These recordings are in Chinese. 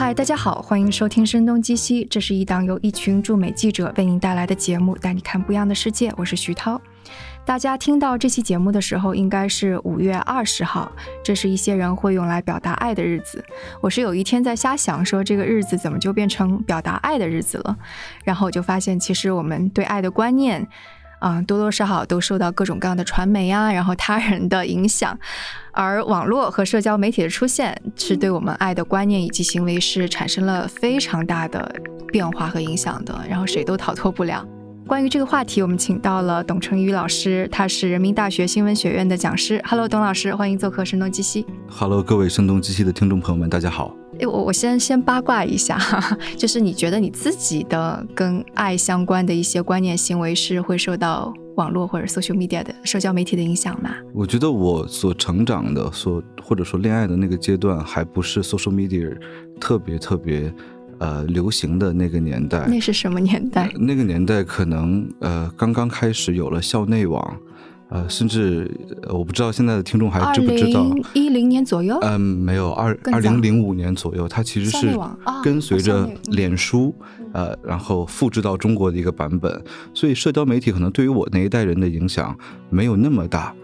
嗨，大家好，欢迎收听《声东击西》，这是一档由一群驻美记者为您带来的节目，带你看不一样的世界。我是徐涛。大家听到这期节目的时候，应该是五月二十号，这是一些人会用来表达爱的日子。我是有一天在瞎想，说这个日子怎么就变成表达爱的日子了？然后我就发现，其实我们对爱的观念。啊，多多少少都受到各种各样的传媒啊，然后他人的影响，而网络和社交媒体的出现，是对我们爱的观念以及行为是产生了非常大的变化和影响的，然后谁都逃脱不了。关于这个话题，我们请到了董成宇老师，他是人民大学新闻学院的讲师。Hello，董老师，欢迎做客《声东击西》。Hello，各位《声东击西》的听众朋友们，大家好。哎，我我先先八卦一下，就是你觉得你自己的跟爱相关的一些观念行为是会受到网络或者 social media 的社交媒体的影响吗？我觉得我所成长的，所或者说恋爱的那个阶段，还不是 social media 特别特别。呃，流行的那个年代，那是什么年代？那个年代可能呃，刚刚开始有了校内网，呃，甚至我不知道现在的听众还知不知道，一零年左右？嗯，没有，二二零零五年左右，它其实是跟随着脸书，呃，然后复制到中国的一个版本，所以社交媒体可能对于我那一代人的影响没有那么大。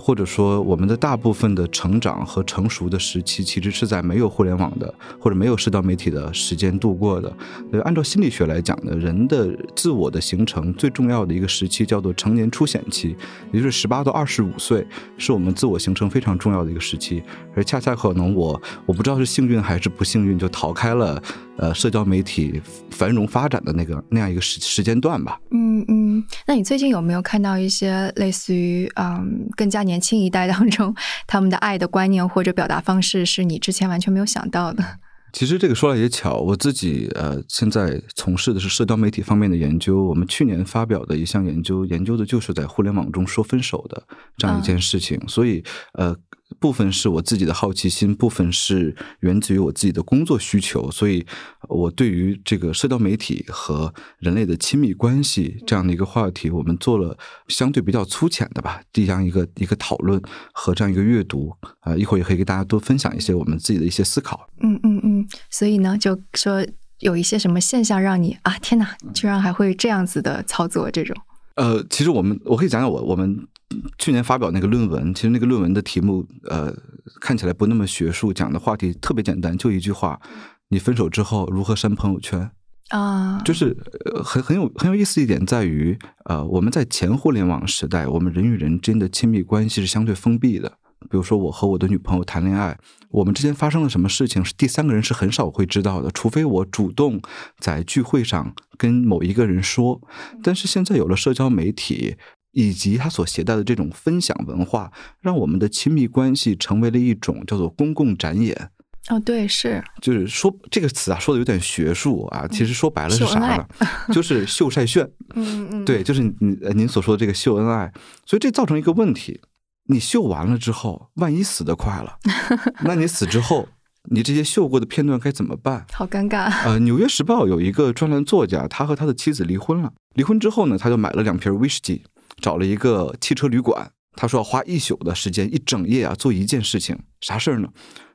或者说，我们的大部分的成长和成熟的时期，其实是在没有互联网的或者没有社交媒体的时间度过的。呃，按照心理学来讲呢，人的自我的形成最重要的一个时期叫做成年初显期，也就是十八到二十五岁，是我们自我形成非常重要的一个时期。而恰恰可能我我不知道是幸运还是不幸运，就逃开了呃社交媒体繁荣发展的那个那样一个时时间段吧。嗯嗯，那你最近有没有看到一些类似于嗯更加？年轻一代当中，他们的爱的观念或者表达方式是你之前完全没有想到的。其实这个说来也巧，我自己呃现在从事的是社交媒体方面的研究。我们去年发表的一项研究，研究的就是在互联网中说分手的这样一件事情。所以呃。部分是我自己的好奇心，部分是源自于我自己的工作需求，所以，我对于这个社交媒体和人类的亲密关系这样的一个话题，我们做了相对比较粗浅的吧这样一个一个讨论和这样一个阅读啊，一会儿也可以给大家多分享一些我们自己的一些思考。嗯嗯嗯，所以呢，就说有一些什么现象让你啊，天哪，居然还会这样子的操作这种。呃，其实我们我可以讲讲我我们去年发表那个论文，其实那个论文的题目呃看起来不那么学术，讲的话题特别简单，就一句话：你分手之后如何删朋友圈啊？就是很很有很有意思一点在于，呃，我们在前互联网时代，我们人与人之间的亲密关系是相对封闭的。比如说，我和我的女朋友谈恋爱，我们之间发生了什么事情，是第三个人是很少会知道的，除非我主动在聚会上跟某一个人说。但是现在有了社交媒体以及它所携带的这种分享文化，让我们的亲密关系成为了一种叫做公共展演。哦，对，是，就是说这个词啊，说的有点学术啊，其实说白了是啥呢？就是秀晒炫。嗯嗯，对，就是您您所说的这个秀恩爱，所以这造成一个问题。你秀完了之后，万一死得快了，那你死之后，你这些秀过的片段该怎么办？好尴尬。呃，《纽约时报》有一个专栏作家，他和他的妻子离婚了。离婚之后呢，他就买了两瓶威士忌，找了一个汽车旅馆。他说要花一宿的时间，一整夜啊，做一件事情，啥事儿呢？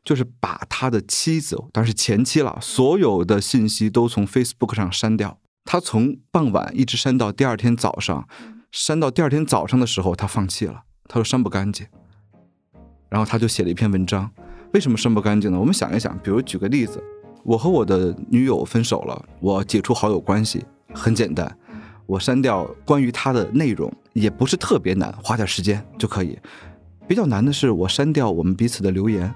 就是把他的妻子，当然是前妻了，所有的信息都从 Facebook 上删掉。他从傍晚一直删到第二天早上，删到第二天早上的时候，他放弃了。他说删不干净，然后他就写了一篇文章。为什么删不干净呢？我们想一想，比如举个例子，我和我的女友分手了，我解除好友关系很简单，我删掉关于她的内容也不是特别难，花点时间就可以。比较难的是我删掉我们彼此的留言，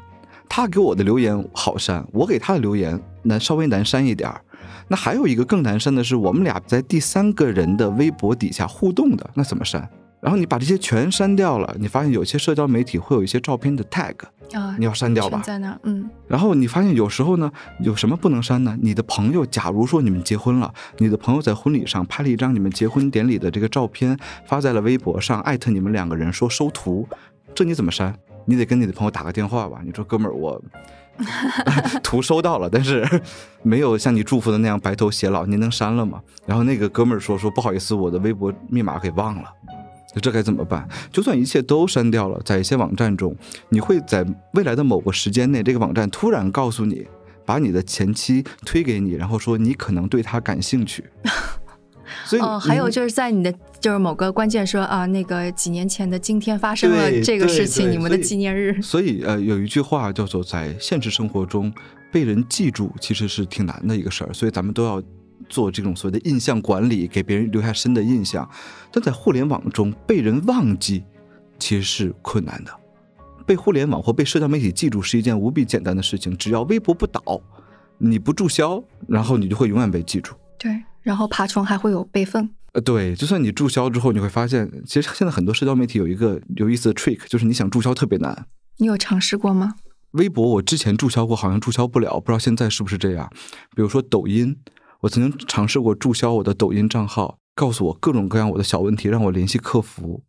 他给我的留言好删，我给他的留言难稍微难删一点儿。那还有一个更难删的是，我们俩在第三个人的微博底下互动的，那怎么删？然后你把这些全删掉了，你发现有些社交媒体会有一些照片的 tag 啊，你要删掉吧？在那，嗯。然后你发现有时候呢，有什么不能删呢？你的朋友，假如说你们结婚了，你的朋友在婚礼上拍了一张你们结婚典礼的这个照片，发在了微博上，艾特你们两个人说收图，这你怎么删？你得跟你的朋友打个电话吧？你说哥们儿，我 图收 到了，但是没有像你祝福的那样白头偕老，您能删了吗？然后那个哥们儿说说不好意思，我的微博密码给忘了。那这该怎么办？就算一切都删掉了，在一些网站中，你会在未来的某个时间内，这个网站突然告诉你，把你的前妻推给你，然后说你可能对她感兴趣。所以哦，还有就是在你的就是某个关键说啊，那个几年前的今天发生了这个事情，你们的纪念日。所以呃，有一句话叫做在现实生活中被人记住其实是挺难的一个事儿，所以咱们都要做这种所谓的印象管理，给别人留下深的印象。但在互联网中被人忘记其实是困难的，被互联网或被社交媒体记住是一件无比简单的事情，只要微博不倒，你不注销，然后你就会永远被记住。对，然后爬虫还会有备份。呃，对，就算你注销之后，你会发现，其实现在很多社交媒体有一个有意思的 trick，就是你想注销特别难。你有尝试过吗？微博我之前注销过，好像注销不了，不知道现在是不是这样。比如说抖音，我曾经尝试过注销我的抖音账号，告诉我各种各样我的小问题，让我联系客服。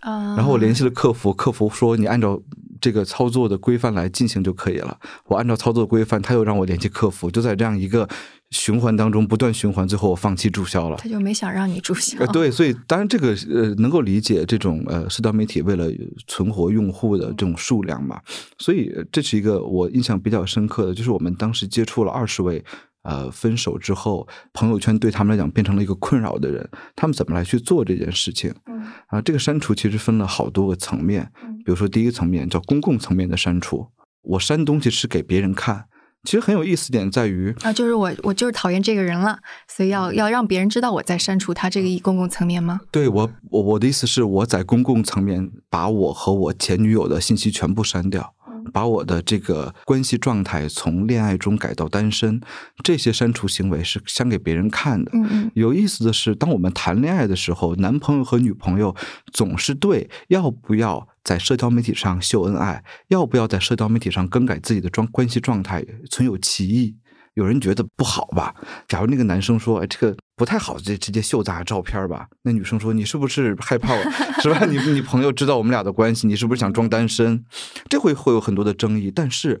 啊，然后我联系了客服，客服说你按照这个操作的规范来进行就可以了。我按照操作规范，他又让我联系客服，就在这样一个循环当中不断循环，最后我放弃注销了。他就没想让你注销。呃，对，所以当然这个呃能够理解这种呃社交媒体为了存活用户的这种数量嘛，所以呃这是一个我印象比较深刻的，就是我们当时接触了二十位呃分手之后，朋友圈对他们来讲变成了一个困扰的人，他们怎么来去做这件事情？嗯啊，这个删除其实分了好多个层面嗯，比如说第一个层面叫公共层面的删除，我删东西是给别人看。其实很有意思点在于，啊，就是我我就是讨厌这个人了，所以要要让别人知道我在删除他这个一公共层面吗？对我我我的意思是，我在公共层面把我和我前女友的信息全部删掉，把我的这个关系状态从恋爱中改到单身，这些删除行为是想给别人看的。嗯嗯有意思的是，当我们谈恋爱的时候，男朋友和女朋友总是对要不要在社交媒体上秀恩爱，要不要在社交媒体上更改自己的状关系状态，存有歧义。有人觉得不好吧？假如那个男生说：“哎，这个不太好，这直接秀咱俩照片吧。”那女生说：“你是不是害怕我？是吧？你你朋友知道我们俩的关系，你是不是想装单身？”这会会有很多的争议。但是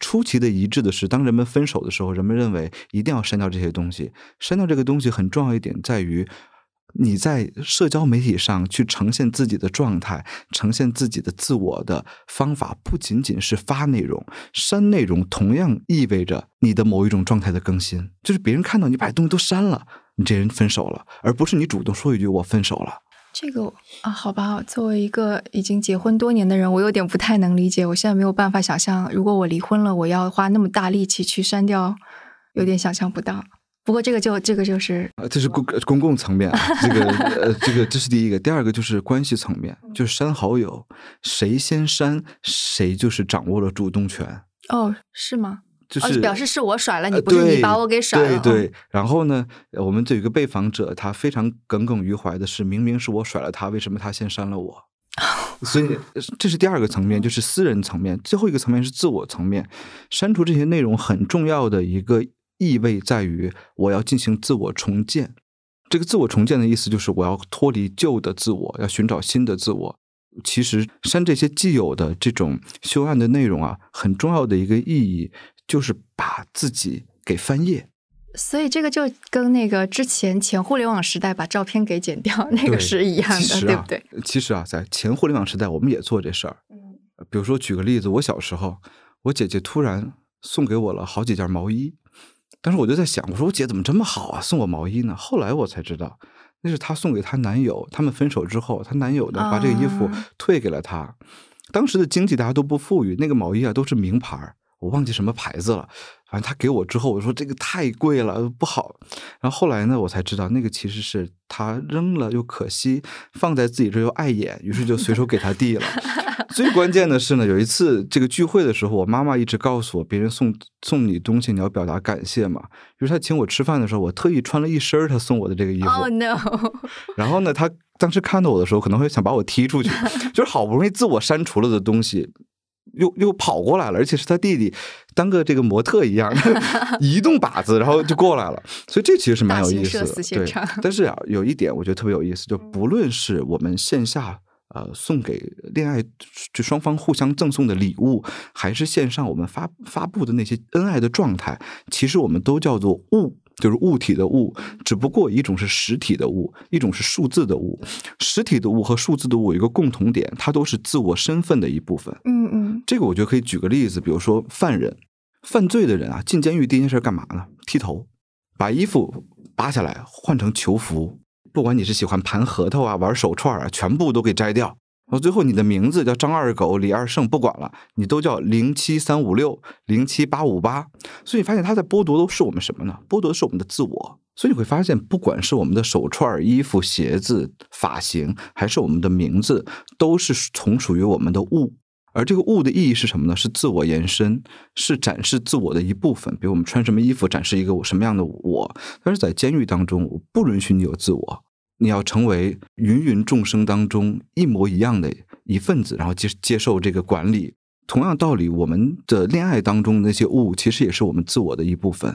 出奇的一致的是，当人们分手的时候，人们认为一定要删掉这些东西。删掉这个东西很重要一点在于。你在社交媒体上去呈现自己的状态，呈现自己的自我的方法，不仅仅是发内容，删内容同样意味着你的某一种状态的更新。就是别人看到你把东西都删了，你这人分手了，而不是你主动说一句“我分手了”。这个啊，好吧，作为一个已经结婚多年的人，我有点不太能理解。我现在没有办法想象，如果我离婚了，我要花那么大力气去删掉，有点想象不到。不过这个就这个就是呃，这是公公共层面啊，这个呃，这个这是第一个。第二个就是关系层面，就是删好友，谁先删谁就是掌握了主动权，哦，是吗？哦，就是表示是我甩了你，呃不是你把我给甩了。对对，然后呢，呃我们这有一个被访者，他非常耿耿于怀的是，明明是我甩了他，为什么他先删了我？所以呃这是第二个层面，就是私人层面。最后一个层面是自我层面，删除这些内容很重要的一个意味在于，我要进行自我重建。这个自我重建的意思就是我要脱离旧的自我，要寻找新的自我。其实删这些既有的这种修案的内容啊，很重要的一个意义就是把自己给翻页。所以这个就跟那个之前前互联网时代把照片给剪掉 那个是一样的，对不对？？其实啊，在前互联网时代，我们也做这事儿。嗯比如说，举个例子，我小时候，我姐姐突然送给我了好几件毛衣，当时我就在想，我说我姐怎么这么好啊，送我毛衣呢？后来我才知道，那是她送给她男友，他们分手之后，她男友呢把这个衣服啊退给了她。当时的经济大家都不富裕，那个毛衣啊都是名牌儿，我忘记什么牌子了。反正他给我之后，我说这个太贵了，不好。然后后来呢，我才知道那个其实是他扔了又可惜，放在自己这又碍眼，于是就随手给他递了。最关键的是呢，有一次这个聚会的时候，我妈妈一直告诉我，别人送送你东西，你要表达感谢嘛。于是他请我吃饭的时候，我特意穿了一身儿他送我的这个衣服。Oh no！然后呢，他当时看到我的时候，可能会想把我踢出去，就是好不容易自我删除了的东西，又又跑过来了，而且是他弟弟当个这个模特一样 移动靶子，然后就过来了，所以这其实是蛮有意思的。对，但是啊，有一点我觉得特别有意思，就不论是我们线下。呃，送给恋爱就双方互相赠送的礼物，还是线上我们发发布的那些恩爱的状态，其实我们都叫做物，就是物体的物，只不过一种是实体的物，一种是数字的物。实体的物和数字的物有一个共同点，它都是自我身份的一部分。嗯嗯这个我觉得可以举个例子，比如说犯人，犯罪的人啊，进监狱第一件事干嘛呢？剃头，把衣服扒下来换成囚服。不管你是喜欢盘核桃啊、玩手串啊，全部都给摘掉。然后最后你的名字叫张二狗、李二胜，不管了，你都叫零七三五六、零七八五八。所以你发现他在剥夺的是我们什么呢？剥夺的是我们的自我。所以你会发现，不管是我们的手串、衣服、鞋子、发型，还是我们的名字，都是从属于我们的物。而这个物的意义是什么呢？是自我延伸，是展示自我的一部分。比如我们穿什么衣服，展示一个什么样的我。但是在监狱当中，我不允许你有自我，你要成为芸芸众生当中一模一样的一份子，然后接接受这个管理。同样道理，我们的恋爱当中那些物，其实也是我们自我的一部分。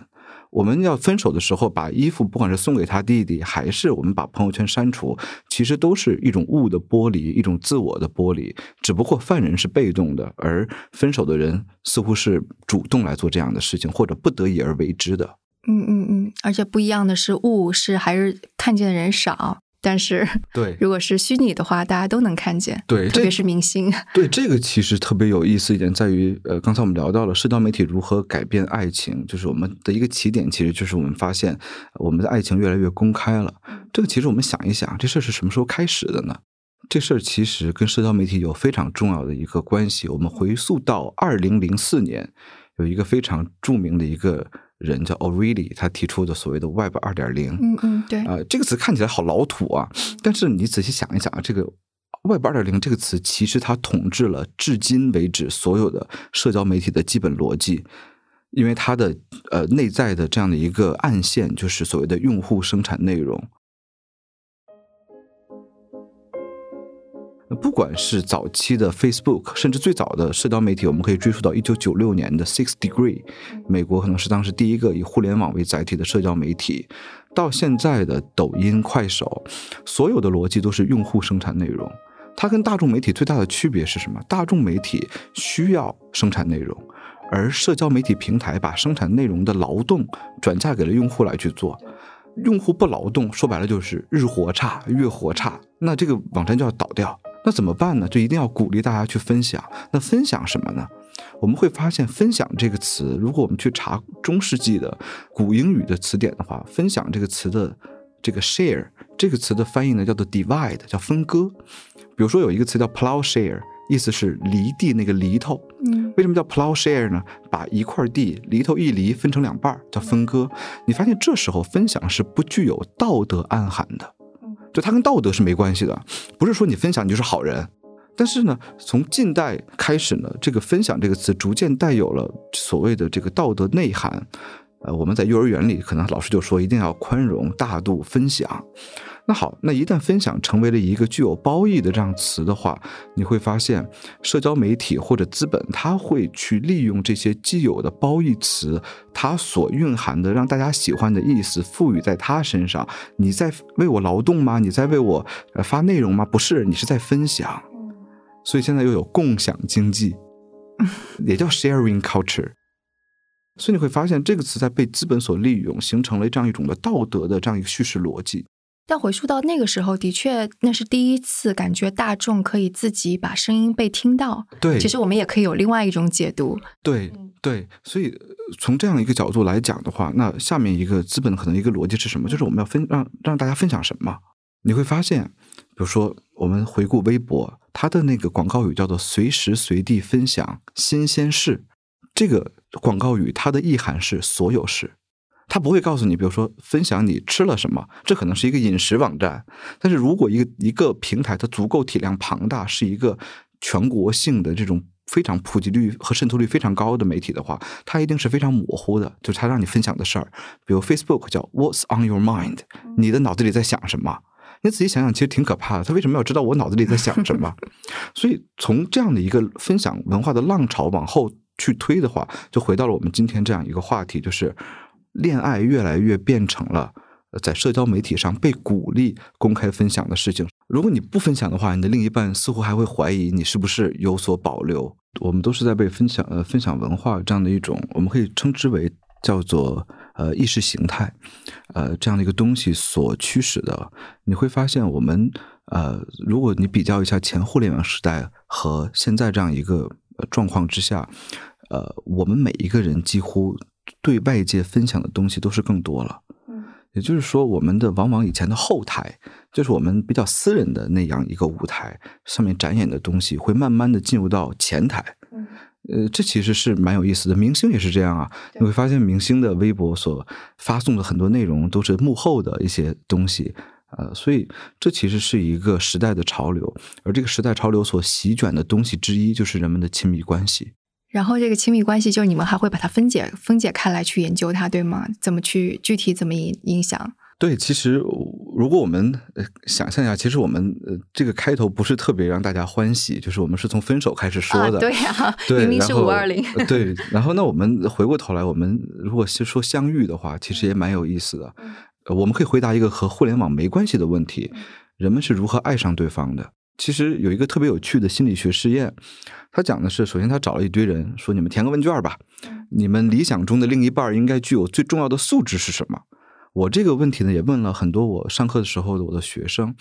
我们要分手的时候，把衣服不管是送给他弟弟，还是我们把朋友圈删除，其实都是一种物的剥离，一种自我的剥离。只不过犯人是被动的，而分手的人似乎是主动来做这样的事情，或者不得已而为之的。嗯嗯嗯，而且不一样的是，物是还是看见的人少。但是，对，如果是虚拟的话，大家都能看见，对，特别是明星。对，这个其实特别有意思一点在于，呃，刚才我们聊到了社交媒体如何改变爱情，就是我们的一个起点，其实就是我们发现我们的爱情越来越公开了。这个其实我们想一想，这事儿是什么时候开始的呢？这事儿其实跟社交媒体有非常重要的一个关系。我们回溯到二零零四年，有一个非常著名的一个。人叫 O'Reilly，他提出的所谓的 Web 二点零，嗯嗯，对，啊，这个词看起来好老土啊，但是你仔细想一想啊，这个 Web 二点零这个词其实它统治了至今为止所有的社交媒体的基本逻辑，因为它的呃内在的这样的一个暗线就是所谓的用户生产内容。不管是早期的 Facebook，甚至最早的社交媒体，我们可以追溯到一九九六年的 Six Degree，美国可能是当时第一个以互联网为载体的社交媒体，到现在的抖音、快手，所有的逻辑都是用户生产内容。它跟大众媒体最大的区别是什么？大众媒体需要生产内容，而社交媒体平台把生产内容的劳动转嫁给了用户来去做。用户不劳动，说白了就是日活差、月活差，那这个网站就要倒掉。那怎么办呢？就一定要鼓励大家去分享。那分享什么呢？我们会发现“分享”这个词，如果我们去查中世纪的古英语的词典的话，“分享”这个词的这个 “share” 这个词的翻译呢，叫做 “divide”，叫分割。比如说有一个词叫 “plowshare”，意思是犁地那个犁头。嗯，为什么叫 “plowshare” 呢？把一块地犁头一犁分成两半叫分割。你发现这时候分享是不具有道德暗含的。就它跟道德是没关系的，不是说你分享你就是好人。但是呢，从近代开始呢，这个“分享”这个词逐渐带有了所谓的这个道德内涵。呃，我们在幼儿园里，可能老师就说一定要宽容、大度、分享。那好，那一旦分享成为了一个具有褒义的这样词的话，你会发现，社交媒体或者资本，它会去利用这些既有的褒义词，它所蕴含的让大家喜欢的意思，赋予在它身上。你在为我劳动吗？你在为我呃发内容吗？不是，你是在分享。所以现在又有共享经济，也叫 sharing culture。所以你会发现，这个词在被资本所利用，形成了这样一种的道德的这样一个叙事逻辑。但回溯到那个时候，的确那是第一次感觉大众可以自己把声音被听到。对，其实我们也可以有另外一种解读。对对，所以从这样一个角度来讲的话，那下面一个资本可能一个逻辑是什么？就是我们要分让让大家分享什么？你会发现，比如说我们回顾微博，它的那个广告语叫做“随时随地分享新鲜事”，这个广告语它的意涵是所有事。他不会告诉你，比如说分享你吃了什么，这可能是一个饮食网站。但是如果一个一个平台它足够体量庞大，是一个全国性的这种非常普及率和渗透率非常高的媒体的话，它一定是非常模糊的，就是它让你分享的事儿。比如 Facebook 叫 What's on your mind？你的脑子里在想什么？你仔细想想，其实挺可怕的。他为什么要知道我脑子里在想什么？所以从这样的一个分享文化的浪潮往后去推的话，就回到了我们今天这样一个话题，就是。恋爱越来越变成了在社交媒体上被鼓励公开分享的事情。如果你不分享的话，你的另一半似乎还会怀疑你是不是有所保留。我们都是在被分享呃分享文化这样的一种，我们可以称之为叫做呃意识形态呃这样的一个东西所驱使的。你会发现，我们呃如果你比较一下前互联网时代和现在这样一个状况之下。呃，我们每一个人几乎对外界分享的东西都是更多了。嗯也就是说，我们的往往以前的后台，就是我们比较私人的那样一个舞台上面展演的东西，会慢慢的进入到前台。嗯，呃，这其实是蛮有意思的。明星也是这样啊，你会发现明星的微博所发送的很多内容都是幕后的一些东西。呃，所以这其实是一个时代的潮流，而这个时代潮流所席卷的东西之一，就是人们的亲密关系。然后这个亲密关系，就是你们还会把它分解、分解开来去研究它，对吗？怎么去具体怎么影影响？对，其实如果我们想象一下，其实我们呃这个开头不是特别让大家欢喜，就是我们是从分手开始说的，对呀，明明是五二零，对。然后那我们回过头来，我们如果是说相遇的话，其实也蛮有意思的。我们可以回答一个和互联网没关系的问题：人们是如何爱上对方的？其实有一个特别有趣的心理学试验，他讲的是：首先他找了一堆人，说你们填个问卷吧，你们理想中的另一半应该具有最重要的素质是什么？我这个问题呢，也问了很多我上课的时候的我的学生，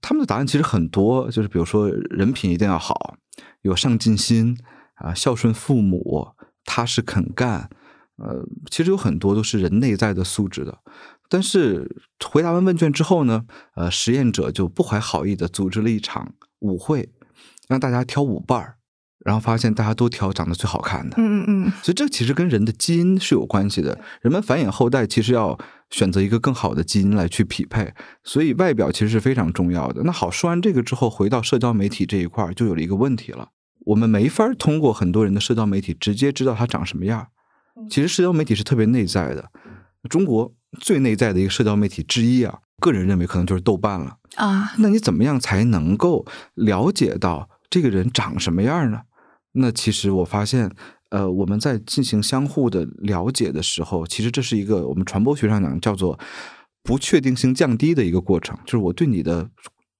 他们的答案其实很多，就是比如说人品一定要好，有上进心啊，孝顺父母，踏实肯干，呃，其实有很多都是人内在的素质的。但是回答完问卷之后呢，呃，实验者就不怀好意的组织了一场舞会，让大家挑舞伴儿，然后发现大家都挑长得最好看的。嗯嗯嗯。所以这其实跟人的基因是有关系的。人们繁衍后代其实要选择一个更好的基因来去匹配，所以外表其实是非常重要的。那好，说完这个之后，回到社交媒体这一块儿，就有了一个问题了：我们没法通过很多人的社交媒体直接知道他长什么样。其实社交媒体是特别内在的。中国最内在的一个社交媒体之一啊，个人认为可能就是豆瓣了啊。那你怎么样才能够了解到这个人长什么样呢？那其实我发现，呃，我们在进行相互的了解的时候，其实这是一个我们传播学上讲叫做不确定性降低的一个过程，就是我对你的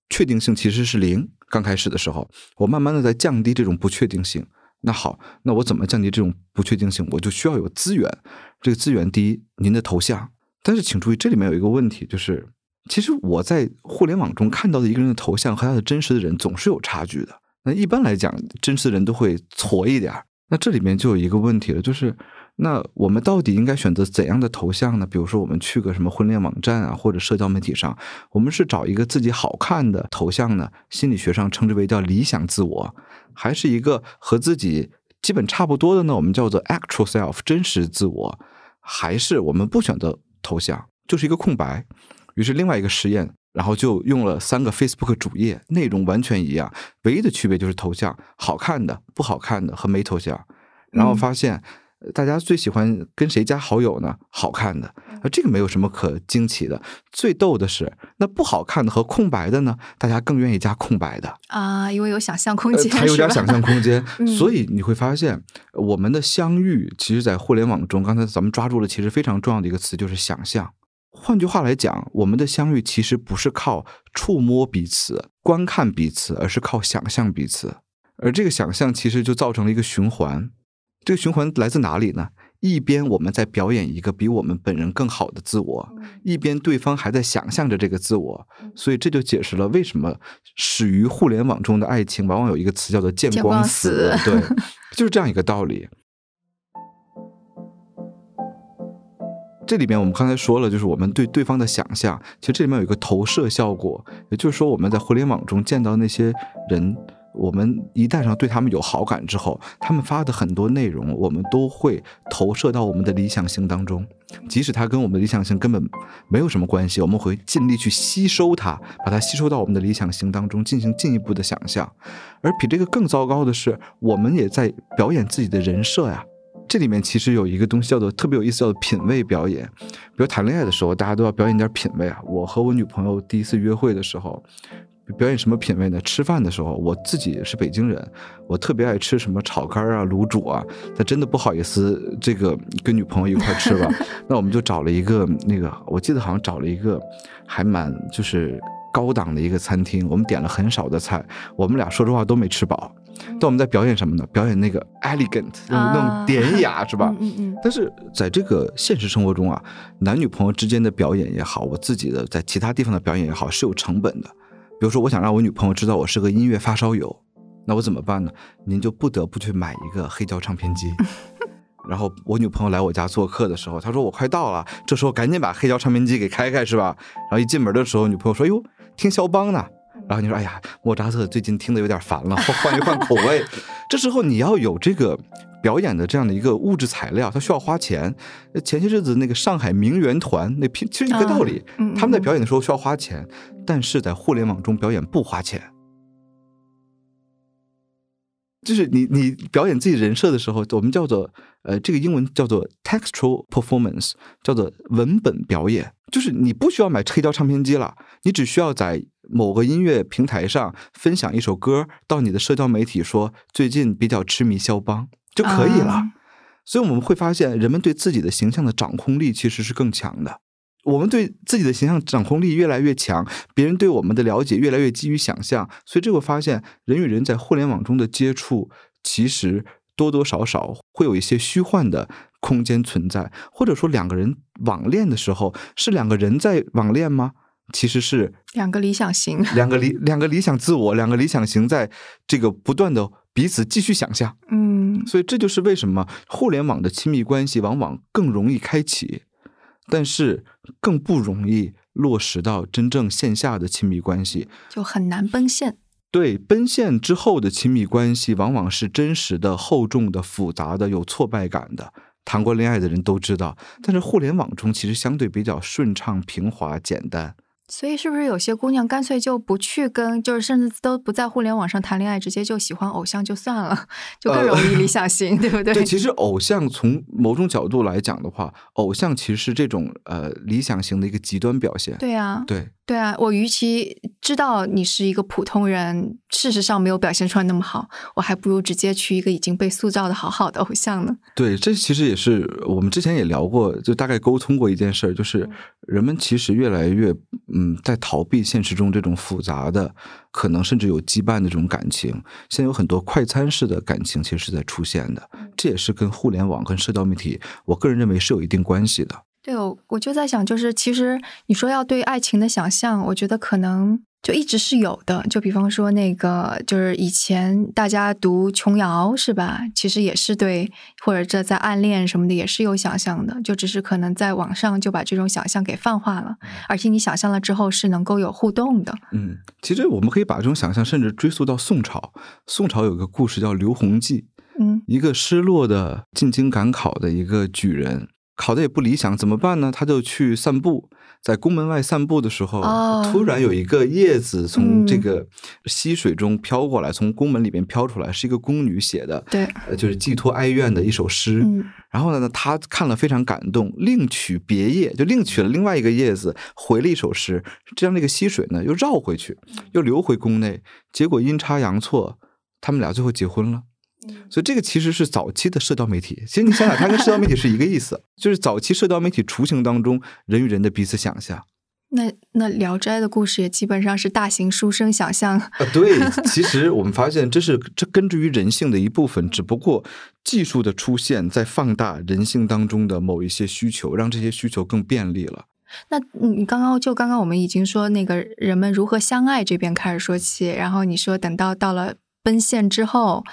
确定性其实是零，刚开始的时候，我慢慢的在降低这种不确定性。那好，那我怎么降低这种不确定性？我就需要有资源。这个资源第一，您的头像。但是请注意，这里面有一个问题，就是其实我在互联网中看到的一个人的头像和他的真实的人总是有差距的。那一般来讲，真实的人都会矬一点儿。那这里面就有一个问题了，就是。那我们到底应该选择怎样的头像呢？比如说，我们去个什么婚恋网站啊，或者社交媒体上，我们是找一个自己好看的头像呢？心理学上称之为叫理想自我，还是一个和自己基本差不多的呢？我们叫做 actual self 真实自我，还是我们不选择头像，就是一个空白？于是另外一个实验，然后就用了三个 Facebook 主页，内容完全一样，唯一的区别就是头像好看的、不好看的和没头像，然后发现。大家最喜欢跟谁加好友呢？好看的，啊，这个没有什么可惊奇的。最逗的是，那不好看的和空白的呢？大家更愿意加空白的啊，因为有想象空间，还有点想象空间。所以你会发现，我们的相遇，其实，在互联网中，刚才咱们抓住了其实非常重要的一个词，就是想象。换句话来讲，我们的相遇其实不是靠触摸彼此、观看彼此，而是靠想象彼此。而这个想象，其实就造成了一个循环。这个循环来自哪里呢？一边我们在表演一个比我们本人更好的自我，一边对方还在想象着这个自我，所以这就解释了为什么始于互联网中的爱情往往有一个词叫做“见光死”。对，就是这样一个道理。这里面我们刚才说了，就是我们对对方的想象，其实这里面有一个投射效果，也就是说我们在互联网中见到那些人。我们一旦上对他们有好感之后，他们发的很多内容，我们都会投射到我们的理想型当中，即使他跟我们的理想型根本没有什么关系，我们会尽力去吸收它，把它吸收到我们的理想型当中，进行进一步的想象。而比这个更糟糕的是，我们也在表演自己的人设呀。这里面其实有一个东西叫做特别有意思，叫做品味表演。比如谈恋爱的时候，大家都要表演点品味啊。我和我女朋友第一次约会的时候。表演什么品味呢？吃饭的时候，我自己是北京人，我特别爱吃什么炒肝啊、卤煮啊。他真的不好意思，这个跟女朋友一块吃吧。那我们就找了一个那个，我记得好像找了一个还蛮就是高档的一个餐厅。我们点了很少的菜，我们俩说实话都没吃饱。但我们在表演什么呢？表演那个 elegant，那种典雅，是吧？嗯嗯。但是在这个现实生活中啊，男女朋友之间的表演也好，我自己的在其他地方的表演也好，是有成本的。比如说，我想让我女朋友知道我是个音乐发烧友，那我怎么办呢？您就不得不去买一个黑胶唱片机。然后我女朋友来我家做客的时候，她说我快到了，这时候赶紧把黑胶唱片机给开开，是吧？然后一进门的时候，女朋友说：“哟，听肖邦呢。”然后你说：“哎呀，莫扎特最近听的有点烦了，换一换口味。”这时候你要有这个表演的这样的一个物质材料，它需要花钱。前些日子那个上海名媛团那其实一个道理，他们在表演的时候需要花钱，但是在互联网中表演不花钱。就是你你表演自己人设的时候，我们叫做呃，这个英文叫做 textual performance，叫做文本表演。就是你不需要买黑胶唱片机了，你只需要在某个音乐平台上分享一首歌，到你的社交媒体说最近比较痴迷肖邦就可以了。所以我们会发现，人们对自己的形象的掌控力其实是更强的。我们对自己的形象掌控力越来越强，别人对我们的了解越来越基于想象，所以这会发现人与人在互联网中的接触，其实多多少少会有一些虚幻的空间存在，或者说两个人网恋的时候是两个人在网恋吗？其实是两个理想型，两个理两个理想自我，两个理想型在这个不断的彼此继续想象，嗯，所以这就是为什么互联网的亲密关系往往更容易开启。但是更不容易落实到真正线下的亲密关系，就很难奔现。对，奔现之后的亲密关系，往往是真实的、厚重的、复杂的、有挫败感的。谈过恋爱的人都知道，但是互联网中其实相对比较顺畅、平滑、简单。所以，是不是有些姑娘干脆就不去跟，就是甚至都不在互联网上谈恋爱，直接就喜欢偶像就算了，就更容易理想型，对不对？对，其实偶像从某种角度来讲的话，偶像其实是这种呃理想型的一个极端表现。对啊，对。对啊，我与其知道你是一个普通人，事实上没有表现出来那么好，我还不如直接去一个已经被塑造的好好的偶像呢。对，这其实也是我们之前也聊过，就大概沟通过一件事儿，就是人们其实越来越嗯在逃避现实中这种复杂的，可能甚至有羁绊的这种感情。现在有很多快餐式的感情，其实是在出现的，这也是跟互联网跟社交媒体，我个人认为是有一定关系的。对，我我就在想，就是其实你说要对爱情的想象，我觉得可能就一直是有的。就比方说那个，就是以前大家读琼瑶是吧？其实也是对，或者这在暗恋什么的也是有想象的，就只是可能在网上就把这种想象给泛化了，而且你想象了之后是能够有互动的。嗯，其实我们可以把这种想象甚至追溯到宋朝。宋朝有个故事叫刘弘记，嗯，一个失落的进京赶考的一个举人。考的也不理想，怎么办呢？他就去散步，在宫门外散步的时候，突然有一个叶子从这个溪水中飘过来，从宫门里面飘出来，是一个宫女写的，对，就是寄托哀怨的一首诗。然后呢，他看了非常感动，另取别叶，就另取了另外一个叶子，回了一首诗。这样，那个溪水呢又绕回去，又流回宫内，结果阴差阳错，他们俩最后结婚了。所以这个其实是早期的社交媒体。其实你想想，它跟社交媒体是一个意思，就是早期社交媒体雏形当中人与人的彼此想象。那那《聊斋》的故事也基本上是大型书生想象。啊，对，其实我们发现这是这根植于人性的一部分，只不过技术的出现在放大人性当中的某一些需求，让这些需求更便利了。那你刚刚就刚刚我们已经说那个人们如何相爱这边开始说起，然后你说等到到了奔现之后。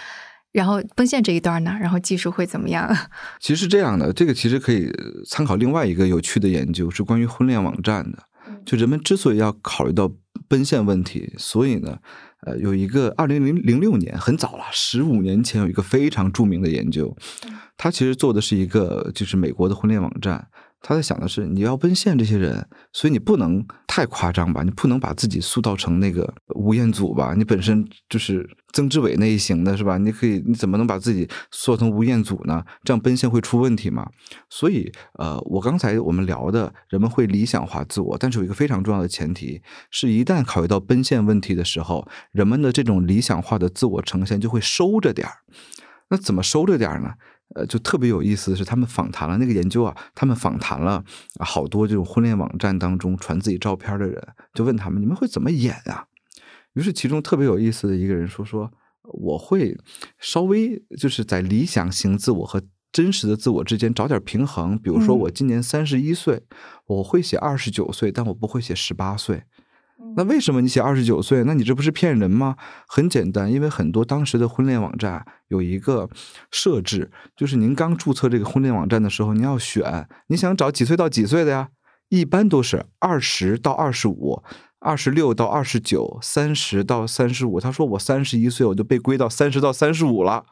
然后奔现这一段呢，然后技术会怎么样？其实是这样的，这个其实可以参考另外一个有趣的研究，是关于婚恋网站的。就人们之所以要考虑到奔现问题，所以呢，呃，有一个二零零零六年很早了，十五年前有一个非常著名的研究，他其实做的是一个就是美国的婚恋网站。他在想的是，你要奔现这些人，所以你不能太夸张吧？你不能把自己塑造成那个吴彦祖吧？你本身就是曾志伟那一型的，是吧？你可以，你怎么能把自己塑造成吴彦祖呢？这样奔现会出问题吗？所以，呃，我刚才我们聊的人们会理想化自我，但是有一个非常重要的前提，是一旦考虑到奔现问题的时候，人们的这种理想化的自我呈现就会收着点儿。那怎么收着点儿呢？呃，就特别有意思的是，他们访谈了那个研究啊，他们访谈了好多这种婚恋网站当中传自己照片的人，就问他们：你们会怎么演啊？于是其中特别有意思的一个人说：说我会稍微就是在理想型自我和真实的自我之间找点平衡。比如说我今年三十一岁，我会写二十九岁，但我不会写十八岁。那为什么你写二十九岁？那你这不是骗人吗？很简单，因为很多当时的婚恋网站有一个设置，就是您刚注册这个婚恋网站的时候，你要选你想找几岁到几岁的呀？一般都是二十到二十五。二十六到二十九，三十到三十五。他说我三十一岁，我就被归到三十到三十五了。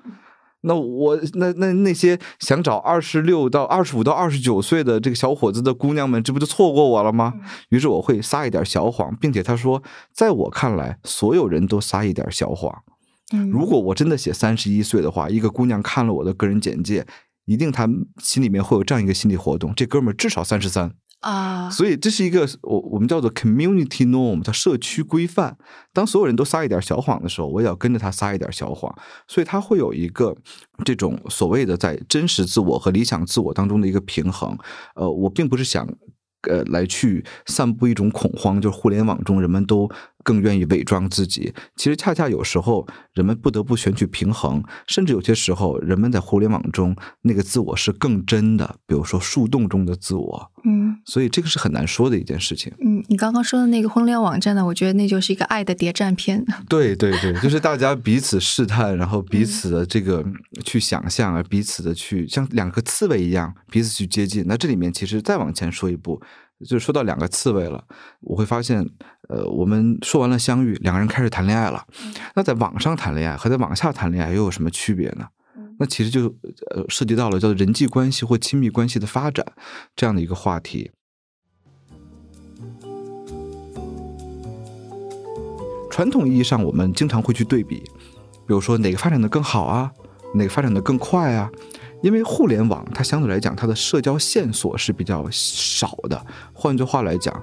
那我那那那些想找二十六到二十五到二十九岁的这个小伙子的姑娘们，这不就错过我了吗？于是我会撒一点小谎，并且他说，在我看来，所有人都撒一点小谎。如果我真的写三十一岁的话，一个姑娘看了我的个人简介，一定她心里面会有这样一个心理活动：这哥们儿至少三十三。啊，所以这是一个我我们叫做 community norm，叫社区规范。当所有人都撒一点小谎的时候，我也要跟着他撒一点小谎。所以他会有一个这种所谓的在真实自我和理想自我当中的一个平衡。呃，我并不是想呃来去散布一种恐慌，就是互联网中人们都。更愿意伪装自己，其实恰恰有时候人们不得不选取平衡，甚至有些时候人们在互联网中那个自我是更真的，比如说树洞中的自我，嗯，所以这个是很难说的一件事情。嗯，你刚刚说的那个婚恋网站呢，我觉得那就是一个爱的谍战片。对对对，就是大家彼此试探，然后彼此的这个去想象，而彼此的去像两个刺猬一样彼此去接近。那这里面其实再往前说一步。就说到两个刺猬了，我会发现，呃，我们说完了相遇，两个人开始谈恋爱了。那在网上谈恋爱和在网下谈恋爱又有什么区别呢？那其实就呃涉及到了叫做人际关系或亲密关系的发展这样的一个话题。传统意义上，我们经常会去对比，比如说哪个发展的更好啊，哪个发展的更快啊。因为互联网它相对来讲，它的社交线索是比较少的。换句话来讲，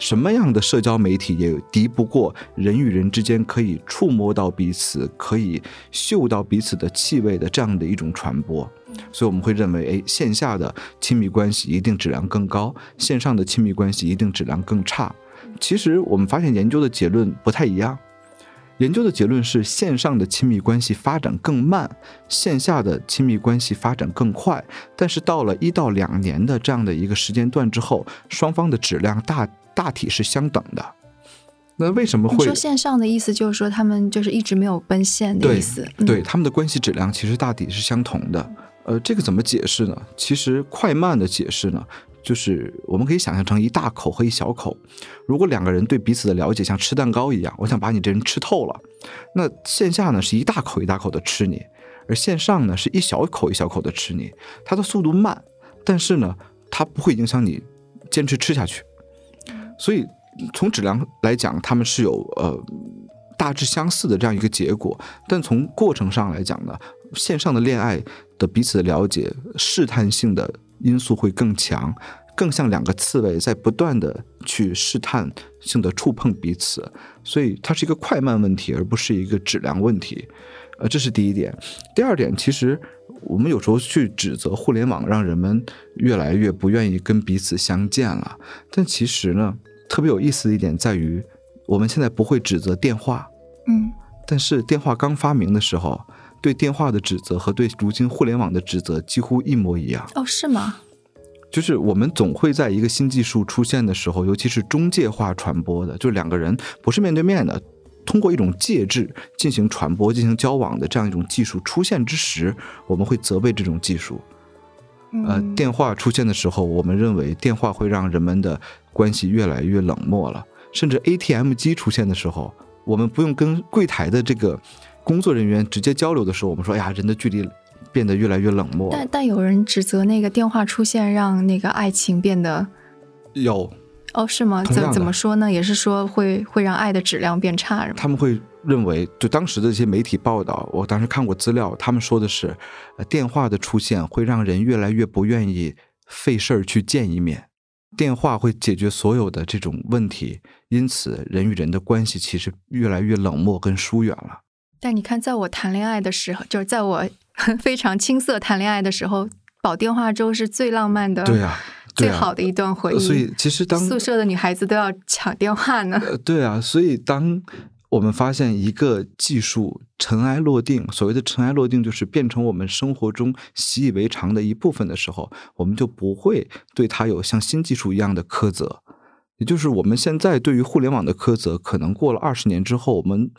什么样的社交媒体也敌不过人与人之间可以触摸到彼此、可以嗅到彼此的气味的这样的一种传播。所以我们会认为，哎，线下的亲密关系一定质量更高，线上的亲密关系一定质量更差。其实我们发现研究的结论不太一样。研究的结论是，线上的亲密关系发展更慢，线下的亲密关系发展更快。但是到了一到两年的这样的一个时间段之后，双方的质量大大体是相等的。那为什么会？说线上的意思就是说他们就是一直没有奔现的意思？对，他们的关系质量其实大体是相同的。呃，这个怎么解释呢？其实快慢的解释呢？就是我们可以想象成一大口和一小口，如果两个人对彼此的了解像吃蛋糕一样，我想把你这人吃透了。那线下呢是一大口一大口的吃你，而线上呢是一小口一小口的吃你。它的速度慢，但是呢它不会影响你坚持吃下去。所以从质量来讲，他们是有呃大致相似的这样一个结果。但从过程上来讲呢，线上的恋爱的彼此的了解试探性的。因素会更强，更像两个刺猬在不断的去试探性的触碰彼此，所以它是一个快慢问题，而不是一个质量问题。呃，这是第一点。第二点，其实我们有时候去指责互联网让人们越来越不愿意跟彼此相见了，但其实呢，特别有意思的一点在于，我们现在不会指责电话，嗯，但是电话刚发明的时候。对电话的指责和对如今互联网的指责几乎一模一样哦，是吗？就是我们总会在一个新技术出现的时候，尤其是中介化传播的，就是两个人不是面对面的，通过一种介质进行传播、进行交往的这样一种技术出现之时，我们会责备这种技术。呃，电话出现的时候，我们认为电话会让人们的关系越来越冷漠了。甚至 ATM 机出现的时候，我们不用跟柜台的这个。工作人员直接交流的时候，我们说：“哎呀，人的距离变得越来越冷漠。”但但有人指责那个电话出现让那个爱情变得有哦，是吗？怎怎么说呢？也是说会会让爱的质量变差，是吗？他们会认为，就当时的这些媒体报道，我当时看过资料，他们说的是，电话的出现会让人越来越不愿意费事儿去见一面，电话会解决所有的这种问题，因此人与人的关系其实越来越冷漠跟疏远了。但你看，在我谈恋爱的时候，就是在我非常青涩谈恋爱的时候，煲电话粥是最浪漫的，对呀，最好的一段回忆。所以，其实当宿舍的女孩子都要抢电话呢。对啊，所以当我们发现一个技术尘埃落定，所谓的尘埃落定，就是变成我们生活中习以为常的一部分的时候，我们就不会对它有像新技术一样的苛责。也就是我们现在对于互联网的苛责，可能过了二十年之后，我们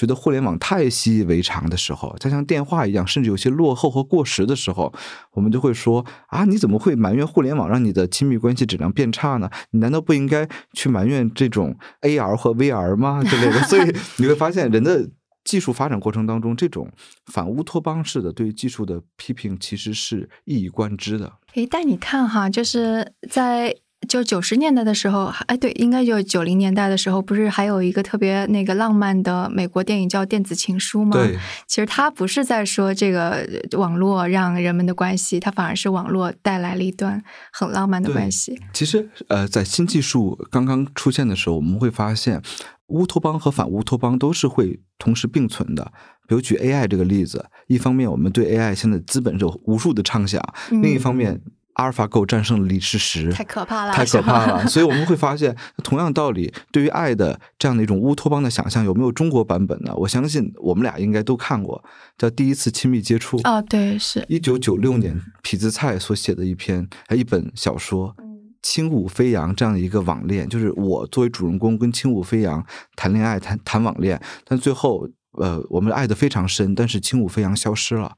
觉得互联网太习以为常的时候，它像电话一样，甚至有些落后和过时的时候，我们就会说啊，你怎么会埋怨互联网让你的亲密关系质量变差呢？你难道不应该去埋怨这种 AR 和 VR 吗？之类的。所以你会发现，人的技术发展过程当中，这种反乌托邦式的对于技术的批评，其实是一以贯之的。诶，但你看哈，就是在。就九十年代的时候，哎，对，应该就九零年代的时候，不是还有一个特别那个浪漫的美国电影叫《电子情书》吗？对，其实它不是在说这个网络让人们的关系，它反而是网络带来了一段很浪漫的关系。其实，呃，在新技术刚刚出现的时候，我们会发现乌托邦和反乌托邦都是会同时并存的。比如举 AI 这个例子，一方面我们对 AI 现在资本有无数的畅想，另一方面。阿尔法狗战胜了李世石，太可怕了，太可怕了。所以我们会发现，同样道理，对于爱的这样的一种乌托邦的想象，有没有中国版本呢？我相信我们俩应该都看过，叫《第一次亲密接触》。哦，对，是一九九六年痞子蔡所写的一篇一本小说，《轻舞飞扬》这样的一个网恋，就是我作为主人公跟轻舞飞扬谈恋爱，谈谈网恋，但最后呃，我们爱的非常深，但是轻舞飞扬消失了。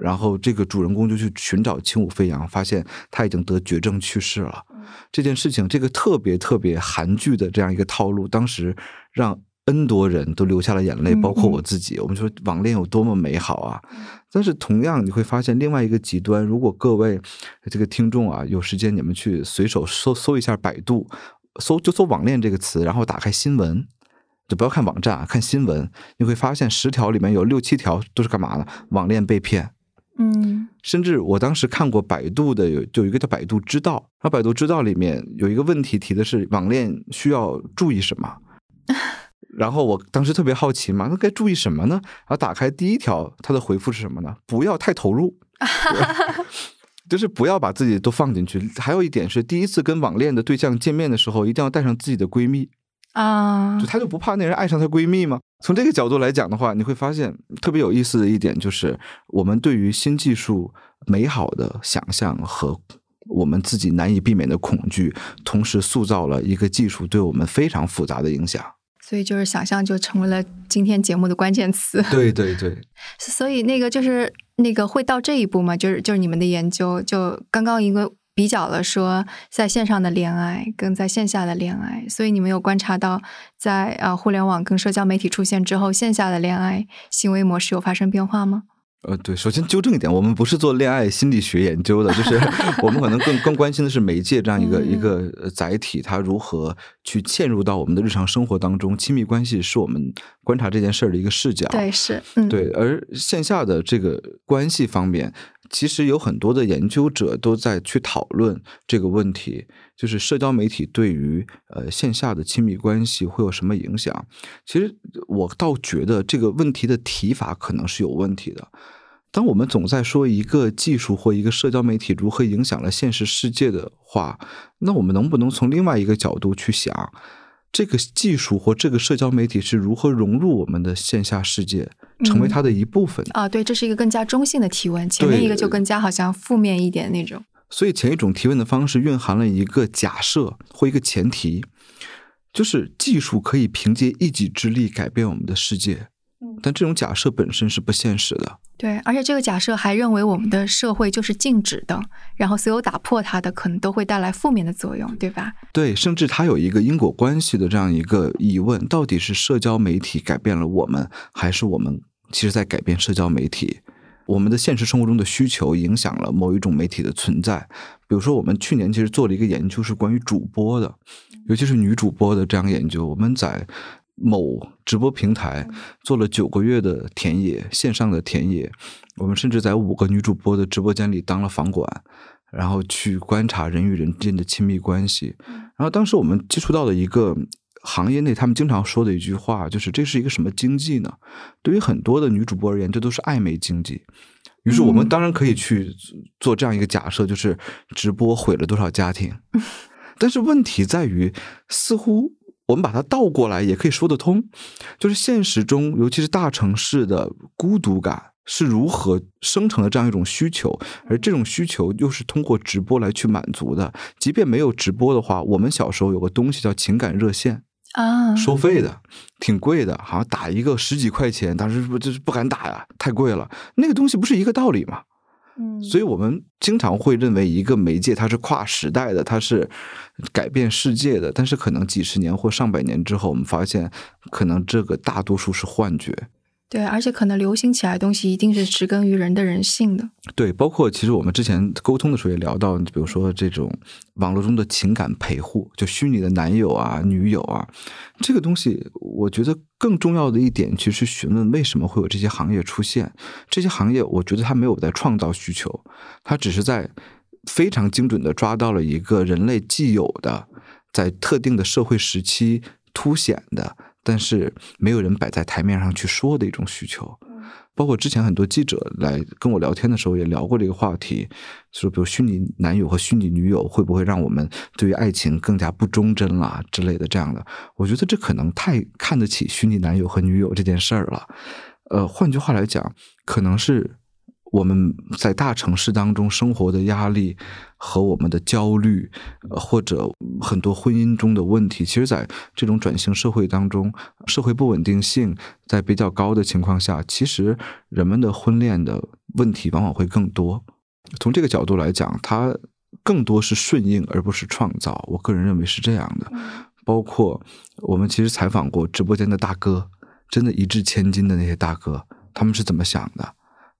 然后这个主人公就去寻找轻舞飞扬，发现他已经得绝症去世了。这件事情，这个特别特别韩剧的这样一个套路，当时让 N 多人都流下了眼泪，包括我自己。我们说网恋有多么美好啊！但是同样你会发现另外一个极端，如果各位这个听众啊有时间，你们去随手搜搜一下百度，搜就搜网恋这个词，然后打开新闻。就不要看网站啊，看新闻，你会发现十条里面有六七条都是干嘛的？网恋被骗。嗯，甚至我当时看过百度的有就有一个叫百度知道，然后百度知道里面有一个问题提的是网恋需要注意什么，然后我当时特别好奇嘛，那该注意什么呢？然后打开第一条，他的回复是什么呢？不要太投入，就是不要把自己都放进去。还有一点是，第一次跟网恋的对象见面的时候，一定要带上自己的闺蜜。啊，就她就不怕那人爱上她闺蜜吗？从这个角度来讲的话，你会发现特别有意思的一点就是，我们对于新技术美好的想象和我们自己难以避免的恐惧，同时塑造了一个技术对我们非常复杂的影响。所以，就是想象就成为了今天节目的关键词。对对对。所以，那个就是那个会到这一步吗？就是就是你们的研究，就刚刚一个。比较了说，在线上的恋爱跟在线下的恋爱，所以你们有观察到，在呃互联网跟社交媒体出现之后，线下的恋爱行为模式有发生变化吗？呃，对，首先纠正一点，我们不是做恋爱心理学研究的，就是 我们可能更更关心的是媒介这样一个一个载体，它如何去嵌入到我们的日常生活当中。亲密关系是我们观察这件事儿的一个视角，对，是，对。而线下的这个关系方面，其实有很多的研究者都在去讨论这个问题。就是社交媒体对于呃线下的亲密关系会有什么影响？其实我倒觉得这个问题的提法可能是有问题的。当我们总在说一个技术或一个社交媒体如何影响了现实世界的话，那我们能不能从另外一个角度去想，这个技术或这个社交媒体是如何融入我们的线下世界，成为它的一部分？啊，对，这是一个更加中性的提问。前面一个就更加好像负面一点那种。所以前一种提问的方式蕴含了一个假设或一个前提，就是技术可以凭借一己之力改变我们的世界。但这种假设本身是不现实的。对，而且这个假设还认为我们的社会就是静止的，然后所有打破它的可能都会带来负面的作用，对吧？对，甚至它有一个因果关系的这样一个疑问：到底是社交媒体改变了我们，还是我们其实在改变社交媒体？我们的现实生活中的需求影响了某一种媒体的存在，比如说，我们去年其实做了一个研究，是关于主播的，尤其是女主播的这样研究。我们在某直播平台做了九个月的田野，线上的田野。我们甚至在五个女主播的直播间里当了房管，然后去观察人与人之间的亲密关系。然后当时我们接触到的一个。行业内他们经常说的一句话就是：“这是一个什么经济呢？”对于很多的女主播而言，这都是暧昧经济。于是我们当然可以去做这样一个假设，就是直播毁了多少家庭。但是问题在于，似乎我们把它倒过来也可以说得通，就是现实中，尤其是大城市的孤独感，是如何生成的这样一种需求，而这种需求又是通过直播来去满足的。即便没有直播的话，我们小时候有个东西叫情感热线啊，收费的，挺贵的，好像打一个十几块钱，当时不就是不敢打呀，太贵了。那个东西不是一个道理吗？嗯，所以我们经常会认为一个媒介它是跨时代的，它是改变世界的，但是可能几十年或上百年之后，我们发现可能这个大多数是幻觉。对，而且可能流行起来的东西一定是植根于人的人性的。对，包括其实我们之前沟通的时候也聊到，比如说这种网络中的情感陪护，就虚拟的男友啊、女友啊，这个东西，我觉得更重要的一点，其实询问为什么会有这些行业出现。这些行业，我觉得它没有在创造需求，它只是在非常精准的抓到了一个人类既有的，在特定的社会时期凸显的。但是没有人摆在台面上去说的一种需求，包括之前很多记者来跟我聊天的时候也聊过这个话题，说比如虚拟男友和虚拟女友会不会让我们对于爱情更加不忠贞啦之类的这样的，我觉得这可能太看得起虚拟男友和女友这件事儿了。呃，换句话来讲，可能是。我们在大城市当中生活的压力和我们的焦虑，或者很多婚姻中的问题，其实，在这种转型社会当中，社会不稳定性在比较高的情况下，其实人们的婚恋的问题往往会更多。从这个角度来讲，它更多是顺应而不是创造。我个人认为是这样的。包括我们其实采访过直播间的大哥，真的一掷千金的那些大哥，他们是怎么想的？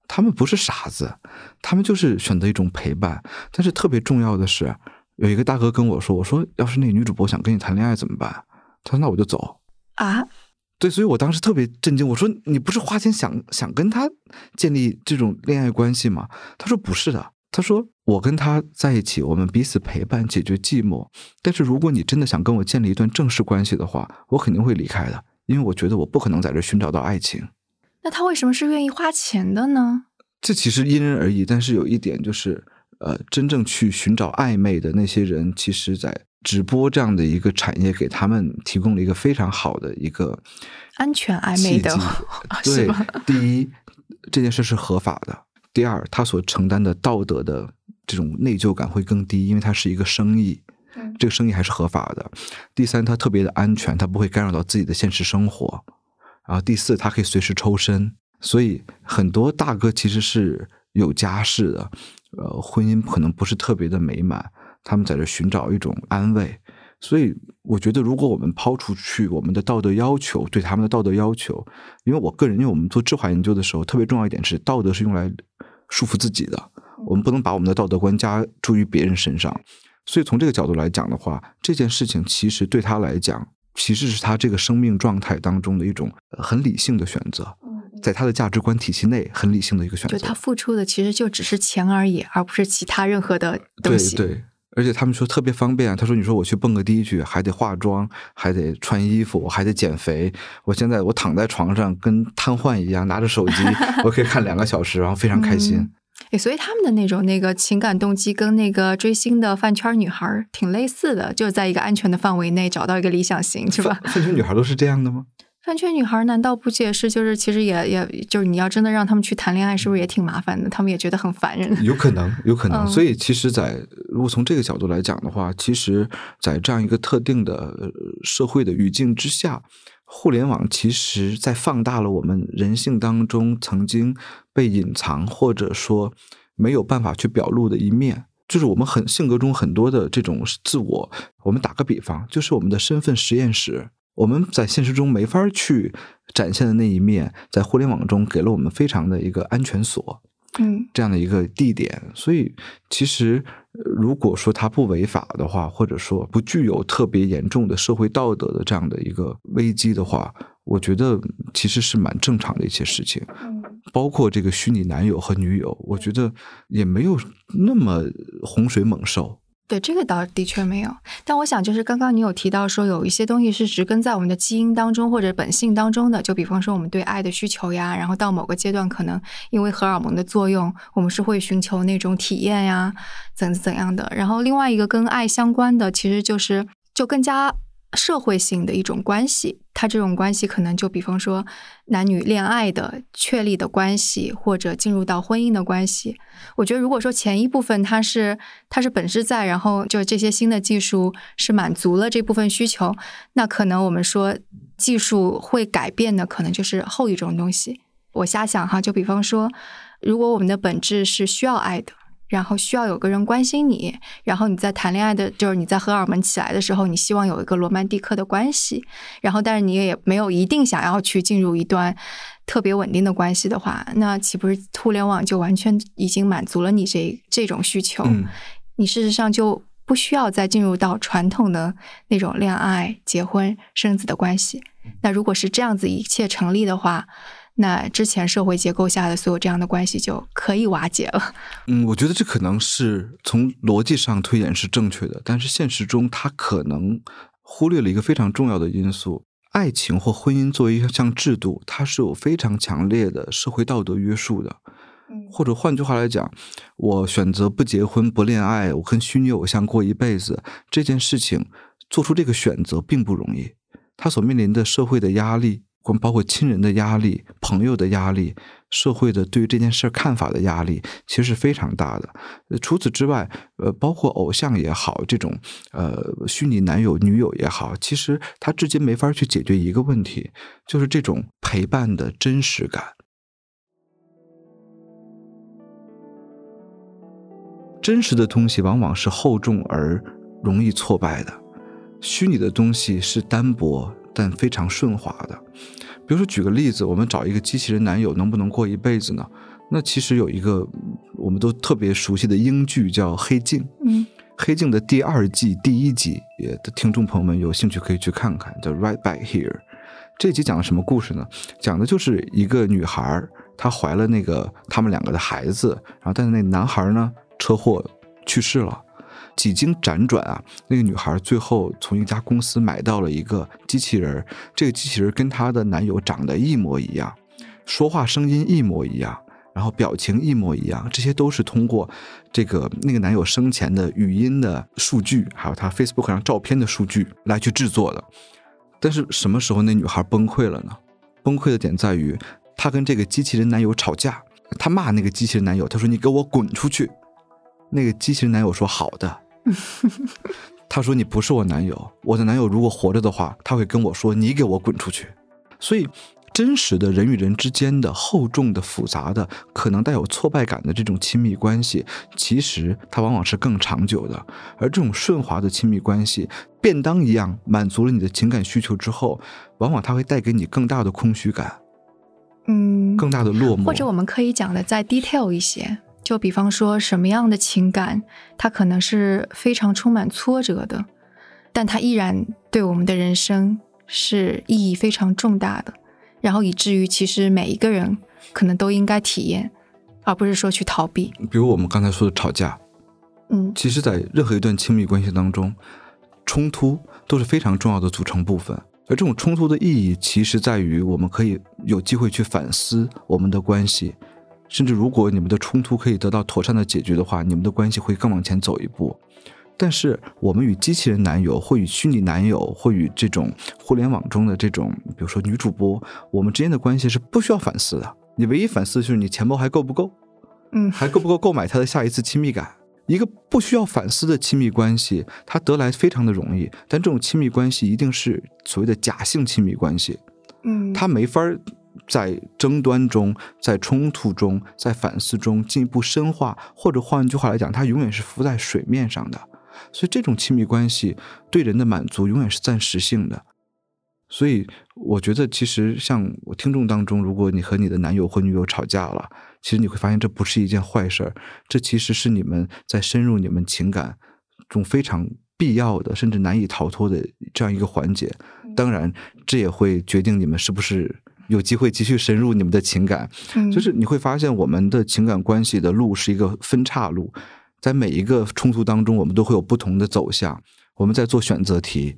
他们不是傻子，他们就是选择一种陪伴。但是特别重要的是，有一个大哥跟我说：“我说要是那女主播想跟你谈恋爱怎么办？”他说：“那我就走。”啊，对，所以我当时特别震惊。我说：“你不是花钱想想跟他建立这种恋爱关系吗？”他说：“不是的。”他说：“我跟他在一起，我们彼此陪伴，解决寂寞。但是如果你真的想跟我建立一段正式关系的话，我肯定会离开的，因为我觉得我不可能在这寻找到爱情。”那他为什么是愿意花钱的呢？这其实因人而异，但是有一点就是，呃，真正去寻找暧昧的那些人，其实，在直播这样的一个产业，给他们提供了一个非常好的一个安全暧昧的，对，第一，这件事是合法的；第二，他所承担的道德的这种内疚感会更低，因为它是一个生意，这个生意还是合法的；第三，它特别的安全，它不会干扰到自己的现实生活。然后第四，他可以随时抽身，所以很多大哥其实是有家室的，呃，婚姻可能不是特别的美满，他们在这寻找一种安慰。所以我觉得，如果我们抛出去我们的道德要求，对他们的道德要求，因为我个人，因为我们做智化研究的时候，特别重要一点是，道德是用来束缚自己的，我们不能把我们的道德观加诸于别人身上。所以从这个角度来讲的话，这件事情其实对他来讲。其实是他这个生命状态当中的一种很理性的选择，在他的价值观体系内很理性的一个选择。就他付出的其实就只是钱而已，而不是其他任何的东西。对对，而且他们说特别方便。他说：“你说我去蹦个迪去，还得化妆，还得穿衣服，我还得减肥。我现在我躺在床上跟瘫痪一样，拿着手机，我可以看两个小时，然后非常开心。”哎，所以他们的那种那个情感动机跟那个追星的饭圈女孩挺类似的，就是在一个安全的范围内找到一个理想型，是吧？饭圈女孩都是这样的吗？饭圈女孩难道不解释？就是其实也也就是你要真的让他们去谈恋爱，是不是也挺麻烦的？他们也觉得很烦人。有可能，有可能。所以其实，在如果从这个角度来讲的话，其实，在这样一个特定的社会的语境之下。互联网其实在放大了我们人性当中曾经被隐藏或者说没有办法去表露的一面，就是我们很性格中很多的这种自我。我们打个比方，就是我们的身份实验室，我们在现实中没法去展现的那一面，在互联网中给了我们非常的一个安全锁。嗯，这样的一个地点，所以其实如果说它不违法的话，或者说不具有特别严重的社会道德的这样的一个危机的话，我觉得其实是蛮正常的一些事情。嗯，包括这个虚拟男友和女友，我觉得也没有那么洪水猛兽。对这个倒的确没有，但我想就是刚刚你有提到说有一些东西是植根在我们的基因当中或者本性当中的，就比方说我们对爱的需求呀，然后到某个阶段可能因为荷尔蒙的作用，我们是会寻求那种体验呀，怎怎样的。然后另外一个跟爱相关的，其实就是就更加社会性的一种关系，它这种关系可能就比方说男女恋爱的确立的关系，或者进入到婚姻的关系。我觉得，如果说前一部分它是它是本质在，然后就这些新的技术是满足了这部分需求，那可能我们说技术会改变的，可能就是后一种东西。我瞎想哈，就比方说，如果我们的本质是需要爱的。然后需要有个人关心你，然后你在谈恋爱的，就是你在荷尔蒙起来的时候，你希望有一个罗曼蒂克的关系，然后但是你也没有一定想要去进入一段特别稳定的关系的话，那岂不是互联网就完全已经满足了你这这种需求？你事实上就不需要再进入到传统的那种恋爱、结婚、生子的关系。那如果是这样子一切成立的话。那之前社会结构下的所有这样的关系就可以瓦解了。嗯，我觉得这可能是从逻辑上推演是正确的，但是现实中它可能忽略了一个非常重要的因素：爱情或婚姻作为一项制度，它是有非常强烈的社会道德约束的。或者换句话来讲，我选择不结婚不恋爱，我跟虚拟偶像过一辈子，这件事情做出这个选择并不容易，他所面临的社会的压力。包括亲人的压力、朋友的压力、社会的对于这件事看法的压力，其实是非常大的。除此之外，呃，包括偶像也好，这种呃虚拟男友、女友也好，其实他至今没法去解决一个问题，就是这种陪伴的真实感。真实的东西往往是厚重而容易挫败的，虚拟的东西是单薄。但非常顺滑的，比如说举个例子，我们找一个机器人男友能不能过一辈子呢？那其实有一个我们都特别熟悉的英剧叫《黑镜》，嗯，《黑镜》的第二季第一集，也的听众朋友们有兴趣可以去看看，叫《Right Back Here》。这集讲了什么故事呢？讲的就是一个女孩，她怀了那个他们两个的孩子，然后但是那男孩呢车祸去世了。几经辗转啊，那个女孩最后从一家公司买到了一个机器人这个机器人跟她的男友长得一模一样，说话声音一模一样，然后表情一模一样，这些都是通过这个那个男友生前的语音的数据，还有他 Facebook 上照片的数据来去制作的。但是什么时候那女孩崩溃了呢？崩溃的点在于，她跟这个机器人男友吵架，她骂那个机器人男友，她说：“你给我滚出去！”那个机器人男友说：“好的。” 他说：“你不是我男友，我的男友如果活着的话，他会跟我说你给我滚出去。”所以，真实的人与人之间的厚重的、复杂的、可能带有挫败感的这种亲密关系，其实它往往是更长久的。而这种顺滑的亲密关系，便当一样满足了你的情感需求之后，往往它会带给你更大的空虚感，嗯，更大的落寞。或者我们可以讲的再 detail 一些。就比方说，什么样的情感，它可能是非常充满挫折的，但它依然对我们的人生是意义非常重大的。然后以至于，其实每一个人可能都应该体验，而不是说去逃避。比如我们刚才说的吵架，嗯，其实，在任何一段亲密关系当中，冲突都是非常重要的组成部分。而这种冲突的意义，其实在于我们可以有机会去反思我们的关系。甚至如果你们的冲突可以得到妥善的解决的话，你们的关系会更往前走一步。但是我们与机器人男友，或与虚拟男友，或与这种互联网中的这种，比如说女主播，我们之间的关系是不需要反思的。你唯一反思就是你钱包还够不够，嗯，还够不够购买他的下一次亲密感。一个不需要反思的亲密关系，它得来非常的容易，但这种亲密关系一定是所谓的假性亲密关系，嗯，它没法儿。在争端中，在冲突中，在反思中进一步深化，或者换句话来讲，它永远是浮在水面上的。所以，这种亲密关系对人的满足永远是暂时性的。所以，我觉得其实像我听众当中，如果你和你的男友或女友吵架了，其实你会发现这不是一件坏事儿，这其实是你们在深入你们情感中非常必要的，甚至难以逃脱的这样一个环节。当然，这也会决定你们是不是。有机会继续深入你们的情感，就是你会发现我们的情感关系的路是一个分岔路，在每一个冲突当中，我们都会有不同的走向。我们在做选择题，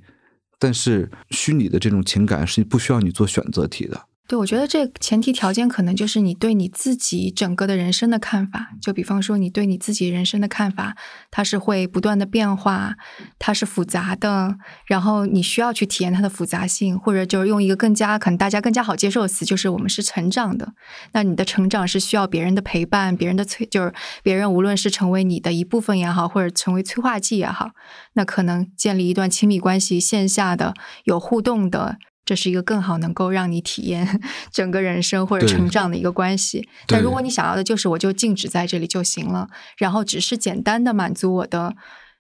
但是虚拟的这种情感是不需要你做选择题的。对，我觉得这前提条件可能就是你对你自己整个的人生的看法。就比方说，你对你自己人生的看法，它是会不断的变化，它是复杂的，然后你需要去体验它的复杂性，或者就是用一个更加可能大家更加好接受的词，就是我们是成长的。那你的成长是需要别人的陪伴，别人的催，就是别人无论是成为你的一部分也好，或者成为催化剂也好，那可能建立一段亲密关系，线下的有互动的。这是一个更好能够让你体验 整个人生或者成长的一个关系。但如果你想要的就是我就静止在这里就行了，然后只是简单的满足我的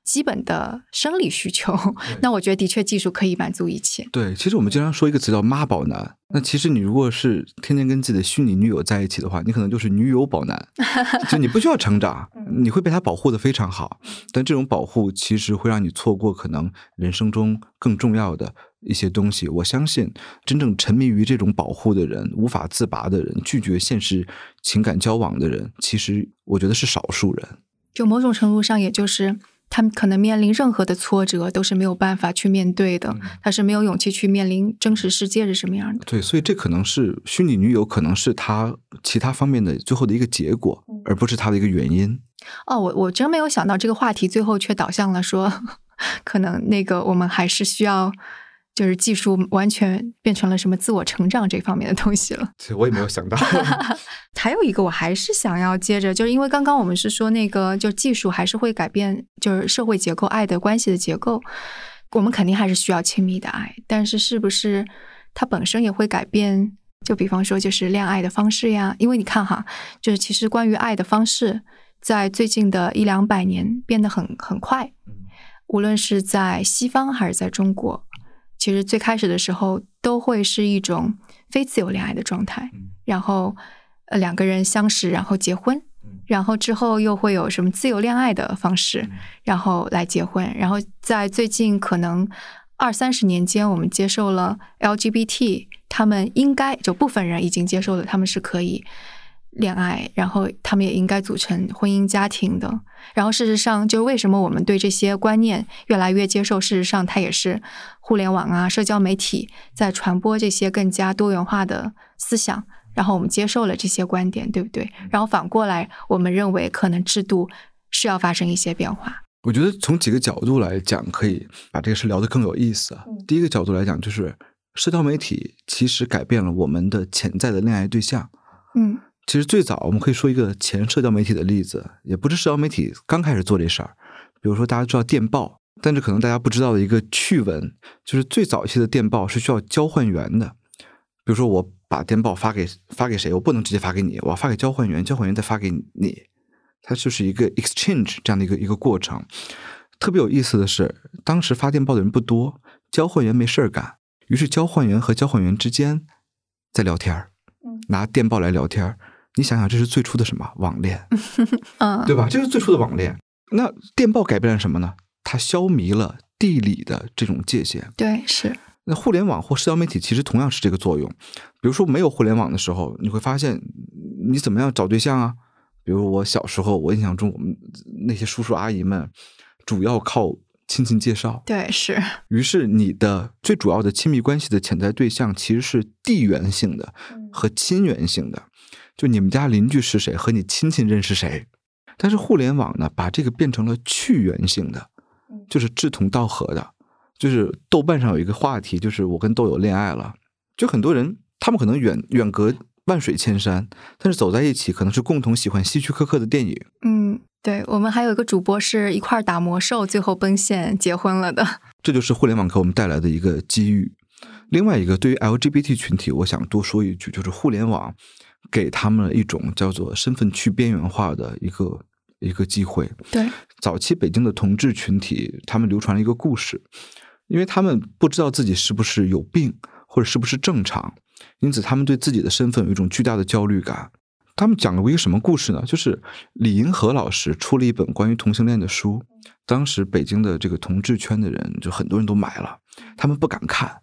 基本的生理需求，那我觉得的确技术可以满足一切。对，其实我们经常说一个词叫“妈宝男”。那其实你如果是天天跟自己的虚拟女友在一起的话，你可能就是女友宝男，就你不需要成长，你会被他保护的非常好。但这种保护其实会让你错过可能人生中更重要的。一些东西，我相信真正沉迷于这种保护的人、无法自拔的人、拒绝现实情感交往的人，其实我觉得是少数人。就某种程度上，也就是他们可能面临任何的挫折都是没有办法去面对的，他是没有勇气去面临真实世界是什么样的。对，所以这可能是虚拟女友，可能是他其他方面的最后的一个结果，而不是他的一个原因。哦，我我真没有想到这个话题最后却导向了说，可能那个我们还是需要。就是技术完全变成了什么自我成长这方面的东西了。其实我也没有想到。还有一个，我还是想要接着，就是因为刚刚我们是说那个，就技术还是会改变，就是社会结构、爱的关系的结构。我们肯定还是需要亲密的爱，但是是不是它本身也会改变？就比方说，就是恋爱的方式呀。因为你看哈，就是其实关于爱的方式，在最近的一两百年变得很很快，无论是在西方还是在中国。其实最开始的时候都会是一种非自由恋爱的状态，然后呃两个人相识，然后结婚，然后之后又会有什么自由恋爱的方式，然后来结婚，然后在最近可能二三十年间，我们接受了 LGBT，他们应该就部分人已经接受了，他们是可以。恋爱，然后他们也应该组成婚姻家庭的。然后事实上，就是为什么我们对这些观念越来越接受？事实上，它也是互联网啊、社交媒体在传播这些更加多元化的思想，然后我们接受了这些观点，对不对？然后反过来，我们认为可能制度是要发生一些变化。我觉得从几个角度来讲，可以把这个事聊得更有意思。第一个角度来讲，就是社交媒体其实改变了我们的潜在的恋爱对象。嗯。其实最早我们可以说一个前社交媒体的例子，也不是社交媒体刚开始做这事儿。比如说大家知道电报，但是可能大家不知道的一个趣闻，就是最早期的电报是需要交换员的。比如说我把电报发给发给谁，我不能直接发给你，我要发给交换员，交换员再发给你，它就是一个 exchange 这样的一个一个过程。特别有意思的是，当时发电报的人不多，交换员没事儿干，于是交换员和交换员之间在聊天儿，拿电报来聊天儿。你想想，这是最初的什么网恋，嗯，对吧？这是最初的网恋。那电报改变了什么呢？它消弭了地理的这种界限。对，是。那互联网或社交媒体其实同样是这个作用。比如说，没有互联网的时候，你会发现你怎么样找对象啊？比如我小时候，我印象中，我们那些叔叔阿姨们主要靠亲戚介绍。对，是。于是，你的最主要的亲密关系的潜在对象其实是地缘性的和亲缘性的。就你们家邻居是谁，和你亲戚认识谁，但是互联网呢，把这个变成了去缘性的，就是志同道合的。就是豆瓣上有一个话题，就是我跟豆友恋爱了。就很多人，他们可能远远隔万水千山，但是走在一起，可能是共同喜欢希区柯克的电影。嗯，对，我们还有一个主播是一块打魔兽，最后奔现结婚了的。这就是互联网给我们带来的一个机遇。另外一个，对于 LGBT 群体，我想多说一句，就是互联网。给他们一种叫做身份去边缘化的一个一个机会。对，早期北京的同志群体，他们流传了一个故事，因为他们不知道自己是不是有病或者是不是正常，因此他们对自己的身份有一种巨大的焦虑感。他们讲了过一个什么故事呢？就是李银河老师出了一本关于同性恋的书，当时北京的这个同志圈的人就很多人都买了，他们不敢看，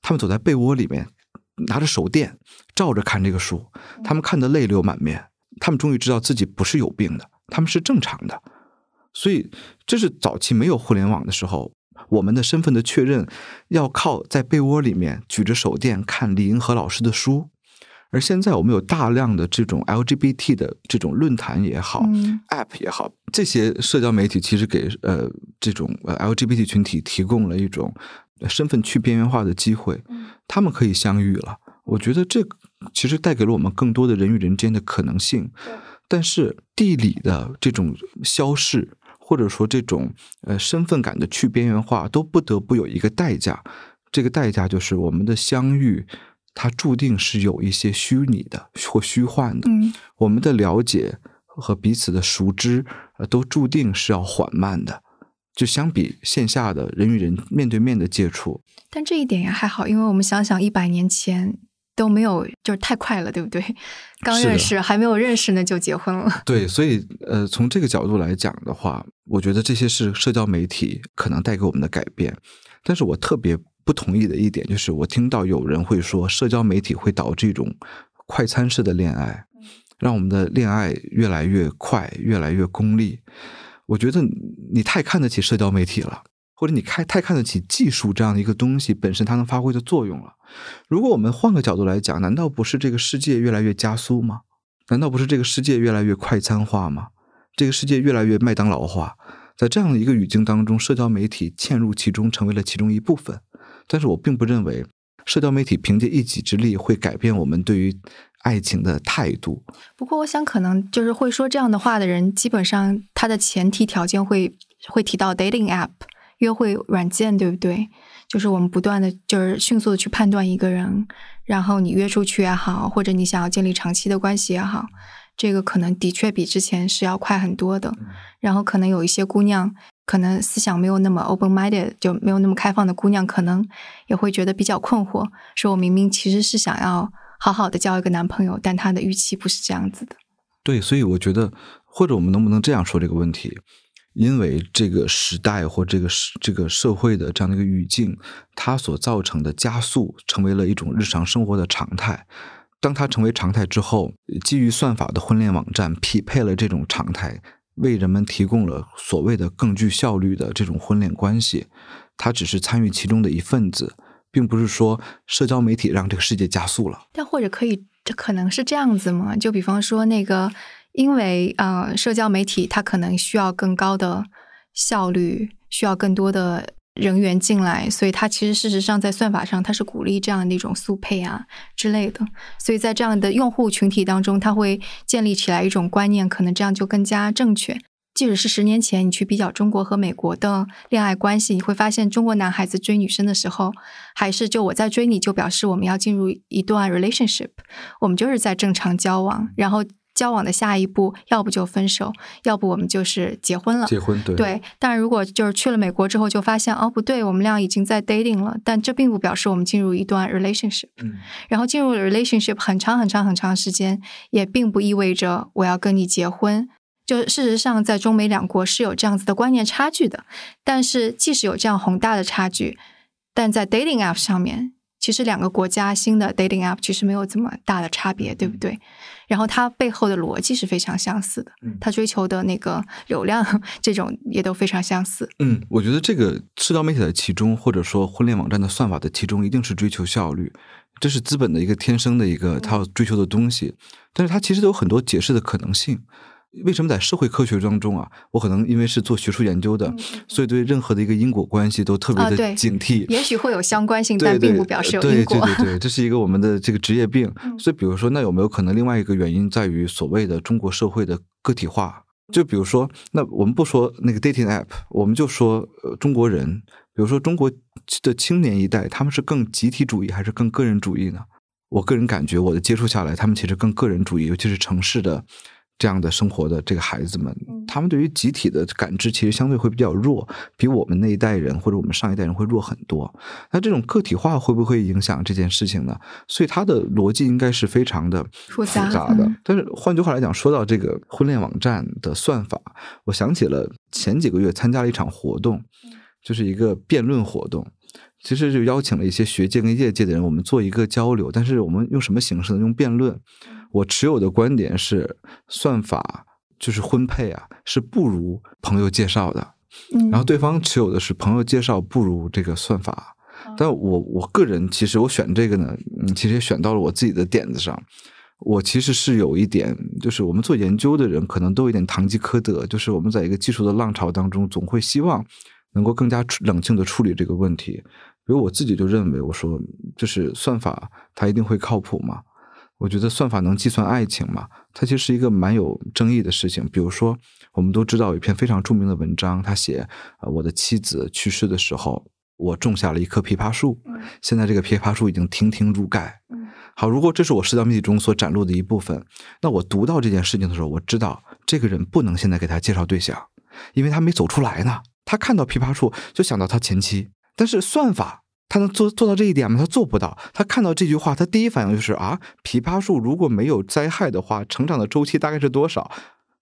他们躲在被窝里面。拿着手电照着看这个书，他们看得泪流满面。他们终于知道自己不是有病的，他们是正常的。所以，这是早期没有互联网的时候，我们的身份的确认要靠在被窝里面举着手电看李银河老师的书，而现在我们有大量的这种 LGBT 的这种论坛也好、嗯 App 也好，这些社交媒体其实给呃这种呃 LGBT 群体提供了一种身份去边缘化的机会，他们可以相遇了。我觉得这其实带给了我们更多的人与人之间的可能性，但是地理的这种消逝，或者说这种呃身份感的去边缘化，都不得不有一个代价。这个代价就是我们的相遇，它注定是有一些虚拟的或虚幻的。嗯我们的了解和彼此的熟知，呃，都注定是要缓慢的。就相比线下的人与人面对面的接触，但这一点也还好，因为我们想想一百年前都没有，就是太快了，对不对？刚认识还没有认识呢就结婚了。对，所以呃，从这个角度来讲的话，我觉得这些是社交媒体可能带给我们的改变。但是我特别不同意的一点就是，我听到有人会说，社交媒体会导致一种快餐式的恋爱，让我们的恋爱越来越快，越来越功利。我觉得你太看得起社交媒体了，或者你太太看得起技术这样的一个东西本身它能发挥的作用了。如果我们换个角度来讲，难道不是这个世界越来越加速吗？难道不是这个世界越来越快餐化吗？这个世界越来越麦当劳化，在这样的一个语境当中，社交媒体嵌入其中，成为了其中一部分。但是我并不认为社交媒体凭借一己之力会改变我们对于爱情的态度。不过，我想可能就是会说这样的话的人，基本上他的前提条件会会提到 dating app 约会软件，对不对？就是我们不断的就是迅速的去判断一个人，然后你约出去也好，或者你想要建立长期的关系也好，这个可能的确比之前是要快很多的。然后可能有一些姑娘，可能思想没有那么 open minded，就没有那么开放的姑娘，可能也会觉得比较困惑，说我明明其实是想要好好的交一个男朋友，但他的预期不是这样子的。对，所以我觉得，或者我们能不能这样说这个问题？因为这个时代或这个这个社会的这样的一个语境，它所造成的加速，成为了一种日常生活的常态。当它成为常态之后，基于算法的婚恋网站匹配了这种常态，为人们提供了所谓的更具效率的这种婚恋关系。它只是参与其中的一份子，并不是说社交媒体让这个世界加速了。但或者可以，这可能是这样子嘛？就比方说那个，因为呃，社交媒体它可能需要更高的效率，需要更多的人员进来，所以它其实事实上在算法上它是鼓励这样的一种速配啊之类的。所以在这样的用户群体当中，它会建立起来一种观念，可能这样就更加正确。即使是十年前，你去比较中国和美国的恋爱关系，你会发现中国男孩子追女生的时候，还是就我在追你，就表示我们要进入一段 relationship，我们就是在正常交往，然后交往的下一步，要不就分手，要不我们就是结婚了。结婚对对，但如果就是去了美国之后，就发现哦不对，我们俩已经在 dating 了，但这并不表示我们进入一段 relationship。嗯然后进入 relationship 很长很长很长时间，也并不意味着我要跟你结婚。就事实上，在中美两国是有这样子的观念差距的。但是，即使有这样宏大的差距，但在 dating app 上面，其实两个国家新的 dating app 其实没有这么大的差别，对不对？然后它背后的逻辑是非常相似的嗯，它追求的那个流量这种也都非常相似。嗯，我觉得这个社交媒体的其中，或者说婚恋网站的算法的其中，一定是追求效率，这是资本的一个天生的一个它要追求的东西。但是它其实有很多解释的可能性。为什么在社会科学当中啊，我可能因为是做学术研究的，所以对任何的一个因果关系都特别的警惕。也许会有相关性，但并不表示有对因果。对对对，这是一个我们的这个职业病。嗯所以，比如说，那有没有可能另外一个原因在于所谓的中国社会的个体化？就比如说，那我们不说那个 dating app，我们就说呃中国人，比如说中国的青年一代，他们是更集体主义还是更个人主义呢？我个人感觉，我的接触下来，他们其实更个人主义，尤其是城市的这样的生活的这个孩子们，他们对于集体的感知其实相对会比较弱，比我们那一代人或者我们上一代人会弱很多。那这种个体化会不会影响这件事情呢？所以它的逻辑应该是非常的复杂杂的。嗯但是换句话来讲，说到这个婚恋网站的算法，我想起了前几个月参加了一场活动，就是一个辩论活动。其实就邀请了一些学界跟业界的人，我们做一个交流。但是我们用什么形式呢？用辩论。我持有的观点是，算法就是婚配啊，是不如朋友介绍的。嗯，然后对方持有的是朋友介绍不如这个算法。但我我个人其实我选这个呢，嗯，其实也选到了我自己的点子上。我其实是有一点，就是我们做研究的人可能都有一点堂吉诃德，就是我们在一个技术的浪潮当中，总会希望能够更加冷静的处理这个问题。比如我自己就认为，我说就是算法它一定会靠谱吗？我觉得算法能计算爱情吗？它其实是一个蛮有争议的事情。比如说，我们都知道有一篇非常著名的文章，他写呃我的妻子去世的时候，我种下了一棵枇杷树，现在这个枇杷树已经亭亭如盖。好，如果这是我社交媒体中所展露的一部分，那我读到这件事情的时候，我知道这个人不能现在给他介绍对象，因为他没走出来呢。他看到枇杷树就想到他前妻，但是算法他能做做到这一点吗？他做不到。他看到这句话，他第一反应就是啊，枇杷树如果没有灾害的话，成长的周期大概是多少？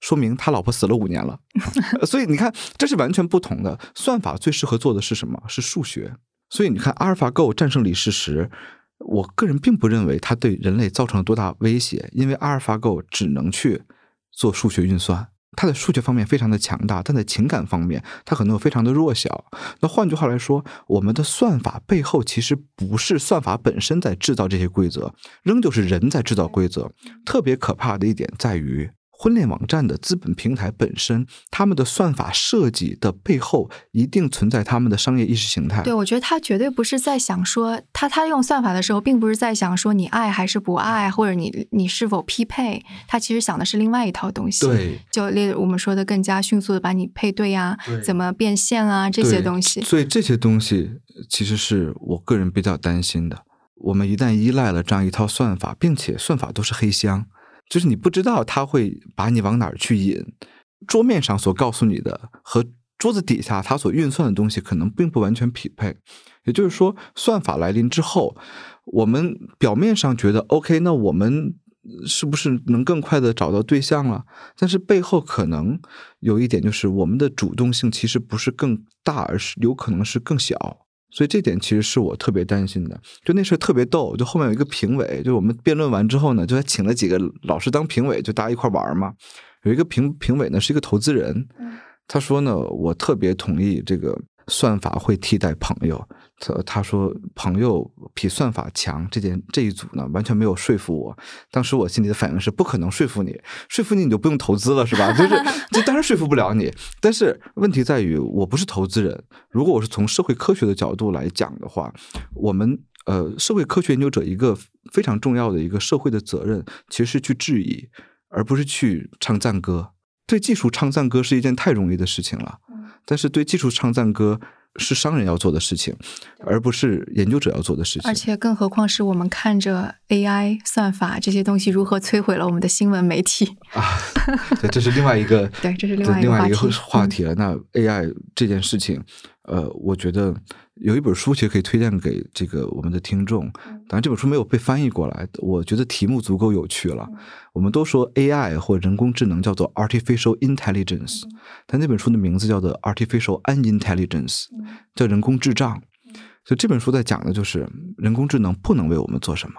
说明他老婆死了五年了。所以你看，这是完全不同的。算法最适合做的是什么？是数学。所以你看，阿尔法狗战胜李世石。我个人并不认为它对人类造成了多大威胁，因为阿尔法狗只能去做数学运算，他的数学方面非常的强大，但在情感方面他可能又非常的弱小。那换句话来说，我们的算法背后其实不是算法本身在制造这些规则，仍旧是人在制造规则。特别可怕的一点在于。婚恋网站的资本平台本身，他们的算法设计的背后一定存在他们的商业意识形态。对，我觉得他绝对不是在想说，他他用算法的时候，并不是在想说你爱还是不爱，或者你你是否匹配。他其实想的是另外一套东西。对，就例我们说的更加迅速的把你配对呀，怎么变现啊这些东西。所以这些东西其实是我个人比较担心的。我们一旦依赖了这样一套算法，并且算法都是黑箱。就是你不知道他会把你往哪儿去引，桌面上所告诉你的和桌子底下他所运算的东西可能并不完全匹配。也就是说，算法来临之后，我们表面上觉得 OK，那我们是不是能更快的找到对象了？但是背后可能有一点，就是我们的主动性其实不是更大，而是有可能是更小。所以这点其实是我特别担心的。就那事儿特别逗，就后面有一个评委，就我们辩论完之后呢，就还请了几个老师当评委，就大家一块玩嘛。有一个评评委呢是一个投资人，他说呢，我特别同意这个算法会替代朋友。他他说朋友比算法强，这件这一组呢完全没有说服我。当时我心里的反应是不可能说服你，说服你你就不用投资了是吧？就是这当然说服不了你。但是问题在于我不是投资人。如果我是从社会科学的角度来讲的话，我们呃社会科学研究者一个非常重要的一个社会的责任，其实是去质疑，而不是去唱赞歌。对技术唱赞歌是一件太容易的事情了，但是对技术唱赞歌。是商人要做的事情，而不是研究者要做的事情。而且，更何况是我们看着 AI 算法这些东西如何摧毁了我们的新闻媒体啊！对，这是另外一个 对，这是另外另外一个话题了。那 AI 这件事情，呃，我觉得。有一本书其实可以推荐给这个我们的听众，当然这本书没有被翻译过来，我觉得题目足够有趣了。我们都说 AI 或人工智能叫做 artificial intelligence，但那本书的名字叫做 artificial unintelligence，叫人工智障。所以这本书在讲的就是人工智能不能为我们做什么。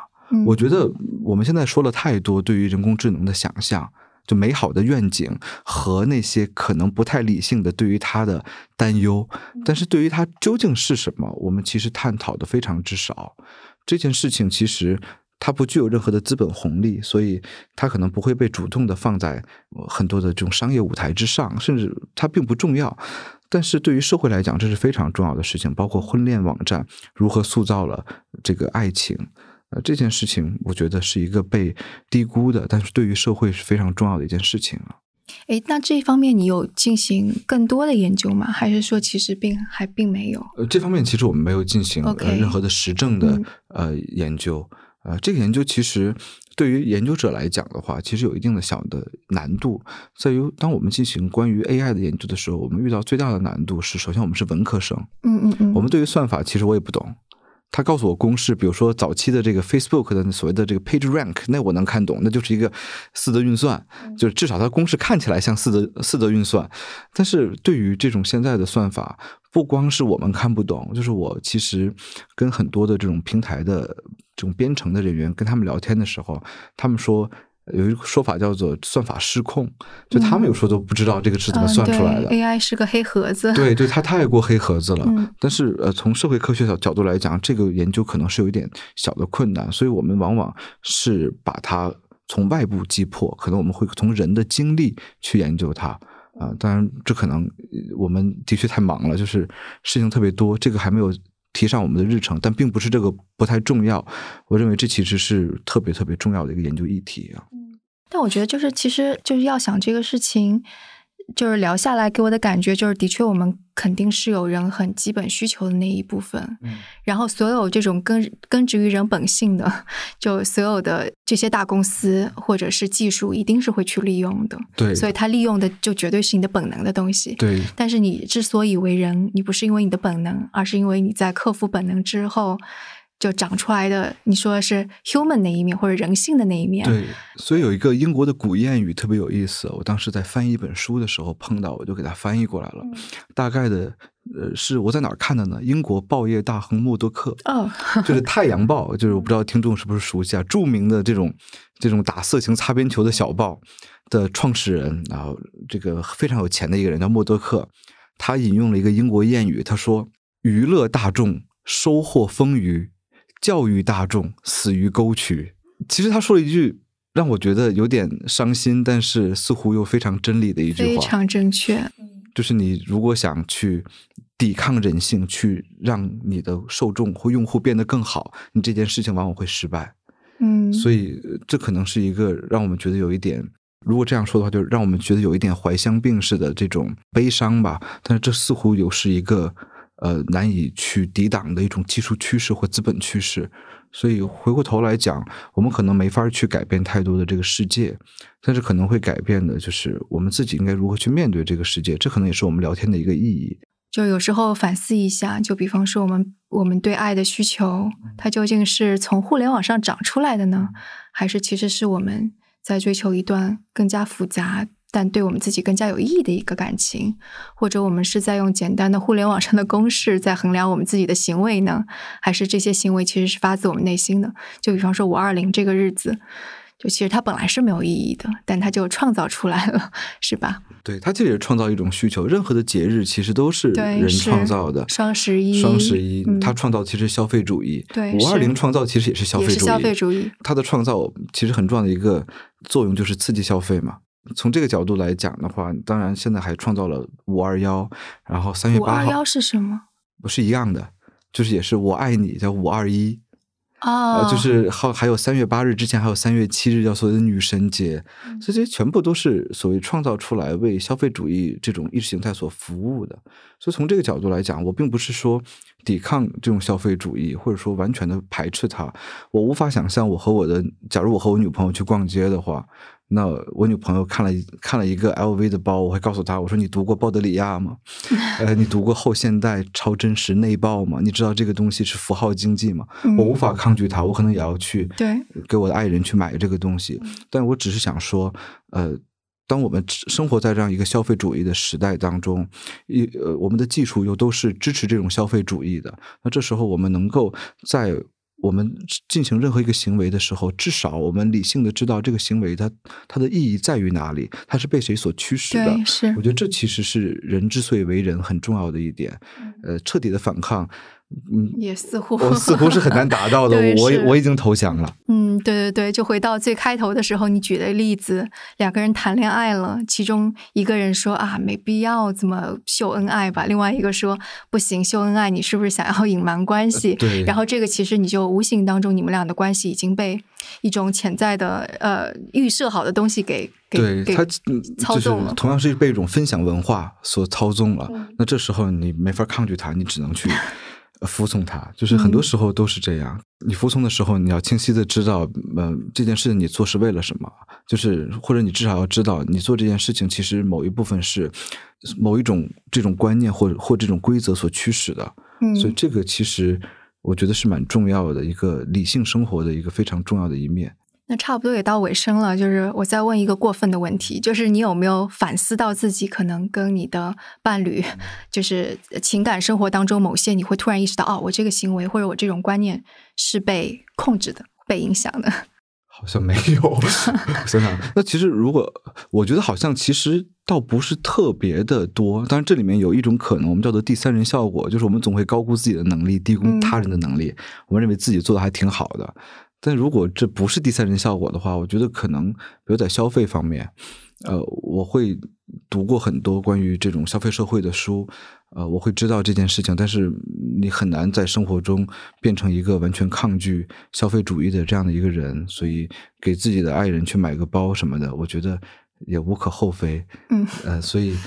我觉得我们现在说了太多对于人工智能的想象。就美好的愿景和那些可能不太理性的对于它的担忧，但是对于它究竟是什么，我们其实探讨的非常之少。这件事情其实它不具有任何的资本红利，所以它可能不会被主动的放在很多的这种商业舞台之上，甚至它并不重要。但是对于社会来讲，这是非常重要的事情，包括婚恋网站如何塑造了这个爱情。呃，这件事情我觉得是一个被低估的，但是对于社会是非常重要的一件事情了。哎，那这一方面你有进行更多的研究吗？还是说其实并还并没有？呃，这方面其实我们没有进行任何的实证的呃研究。呃，这个研究其实对于研究者来讲的话，其实有一定的小的难度，在于当我们进行关于 AI 的研究的时候，我们遇到最大的难度是，首先我们是文科生，嗯嗯嗯，我们对于算法其实我也不懂。他告诉我公式，比如说早期的这个 Facebook 的所谓的这个 Page Rank，那我能看懂，那就是一个四则运算，就是至少它公式看起来像四则四则运算。但是对于这种现在的算法，不光是我们看不懂，就是我其实跟很多的这种平台的这种编程的人员跟他们聊天的时候，他们说有一个说法叫做算法失控，就他们有时候都不知道这个是怎么算出来的。嗯、AI 是个黑盒子，对对，它太过黑盒子了。嗯、但是呃，从社会科学角角度来讲，这个研究可能是有一点小的困难，所以我们往往是把它从外部击破，可能我们会从人的经历去研究它。啊，当然，这可能我们的确太忙了，就是事情特别多，这个还没有提上我们的日程，但并不是这个不太重要。我认为这其实是特别特别重要的一个研究议题啊。嗯，但我觉得就是其实就是要想这个事情，就是聊下来给我的感觉就是，的确我们肯定是有人很基本需求的那一部分，嗯，然后所有这种根根植于人本性的，就所有的这些大公司或者是技术，一定是会去利用的，对，所以它利用的就绝对是你的本能的东西，对。但是你之所以为人，你不是因为你的本能，而是因为你在克服本能之后。就长出来的，你说的是 human 那一面或者人性的那一面。对，所以有一个英国的古谚语特别有意思。我当时在翻译一本书的时候碰到，我就给它翻译过来了。嗯、大概的，呃，是我在哪儿看的呢？英国报业大亨默多克，哦，就是《太阳报》，就是我不知道听众是不是熟悉啊，著名的这种这种打色情擦边球的小报的创始人，然后这个非常有钱的一个人叫默多克，他引用了一个英国谚语，他说：“娱乐大众，收获丰腴。”教育大众死于沟渠。其实他说了一句让我觉得有点伤心，但是似乎又非常真理的一句话，非常正确。就是你如果想去抵抗人性，去让你的受众或用户变得更好，你这件事情往往会失败。嗯，所以这可能是一个让我们觉得有一点，如果这样说的话，就让我们觉得有一点怀乡病似的这种悲伤吧。但是这似乎又是一个。呃，难以去抵挡的一种技术趋势或资本趋势，所以回过头来讲，我们可能没法去改变太多的这个世界，但是可能会改变的就是我们自己应该如何去面对这个世界，这可能也是我们聊天的一个意义。就有时候反思一下，就比方说我们我们对爱的需求，它究竟是从互联网上长出来的呢，还是其实是我们在追求一段更加复杂？但对我们自己更加有意义的一个感情，或者我们是在用简单的互联网上的公式在衡量我们自己的行为呢？还是这些行为其实是发自我们内心的？就比方说五二零这个日子，就其实它本来是没有意义的，但它就创造出来了，是吧？对，它这也是创造一种需求。任何的节日其实都是人创造的。双十一，双十一，它创造其实消费主义。对，五二零创造其实也是消费主义。消费主义，它的创造其实很重要的一个作用就是刺激消费嘛。从这个角度来讲的话，当然现在还创造了五二幺，然后三月八号。五二幺是什么？不是一样的，就是也是我爱你，叫五二一。哦，就是还还有三月八日之前还有三月七日，叫所谓的女神节，嗯所以这些全部都是所谓创造出来为消费主义这种意识形态所服务的。所以从这个角度来讲，我并不是说抵抗这种消费主义，或者说完全的排斥它。我无法想象我和我的，假如我和我女朋友去逛街的话。那我女朋友看了看了一个 LV 的包，我会告诉她，我说你读过鲍德里亚吗？呃，你读过后现代超真实内爆吗？你知道这个东西是符号经济吗？嗯、我无法抗拒它，我可能也要去对给我的爱人去买这个东西。但我只是想说，呃，当我们生活在这样一个消费主义的时代当中，一呃，我们的技术又都是支持这种消费主义的，那这时候我们能够在。我们进行任何一个行为的时候，至少我们理性的知道这个行为它它的意义在于哪里，它是被谁所驱使的。是。我觉得这其实是人之所以为人很重要的一点。呃，彻底的反抗，嗯，也似乎我似乎是很难达到的。我我已经投降了。嗯，对对对，就回到最开头的时候，你举的例子，两个人谈恋爱了，其中一个人说啊，没必要这么秀恩爱吧，另外一个说不行，秀恩爱，你是不是想要隐瞒关系？对。然后这个其实你就无形当中，你们俩的关系已经被一种潜在的呃预设好的东西给给对它操纵了，同样是被一种分享文化所操纵了。嗯、那这时候你没法抗拒它，你只能去。服从他，就是很多时候都是这样。嗯、你服从的时候，你要清晰的知道，嗯、呃，这件事情你做是为了什么？就是或者你至少要知道，你做这件事情其实某一部分是某一种这种观念或或这种规则所驱使的。嗯，所以这个其实我觉得是蛮重要的一个理性生活的一个非常重要的一面。那差不多也到尾声了，就是我再问一个过分的问题，就是你有没有反思到自己可能跟你的伴侣，就是情感生活当中某些，你会突然意识到，哦，我这个行为或者我这种观念是被控制的、被影响的。好像没有，我想想，那其实如果我觉得好像其实倒不是特别的多，当然这里面有一种可能，我们叫做第三人效果，就是我们总会高估自己的能力，低估他人的能力，我们认为自己做的还挺好的。但如果这不是第三人效果的话，我觉得可能比如在消费方面，呃，我会读过很多关于这种消费社会的书。呃，我会知道这件事情，但是你很难在生活中变成一个完全抗拒消费主义的这样的一个人，所以给自己的爱人去买个包什么的，我觉得也无可厚非。嗯，呃，所以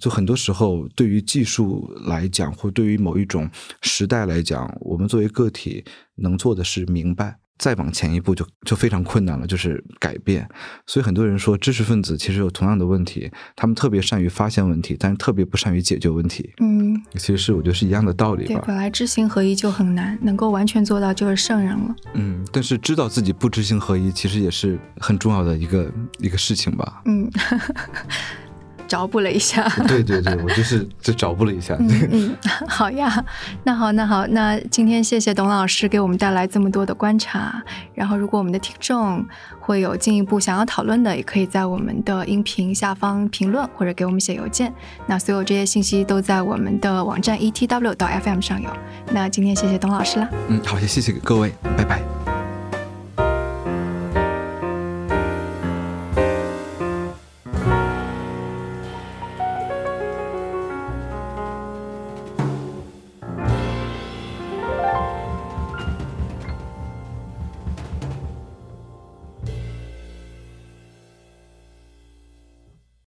就很多时候，对于技术来讲，或对于某一种时代来讲，我们作为个体能做的是明白。再往前一步就就非常困难了，就是改变。所以很多人说，知识分子其实有同样的问题，他们特别善于发现问题，但是特别不善于解决问题。嗯，其实是我觉得是一样的道理对，本来知行合一就很难，能够完全做到就是圣人了。嗯，但是知道自己不知行合一，其实也是很重要的一个一个事情吧。嗯，找补了一下。对对对，我就是就找补了一下。嗯嗯，好呀，那好那好，那今天谢谢董老师给我们带来这么多的观察。然后，如果我们的听众会有进一步想要讨论的，也可以在我们的音频下方评论或者给我们写邮件。那所有这些信息都在我们的网站 etw 到 FM 上有。那今天谢谢董老师啦。嗯，好，谢谢各位，拜拜。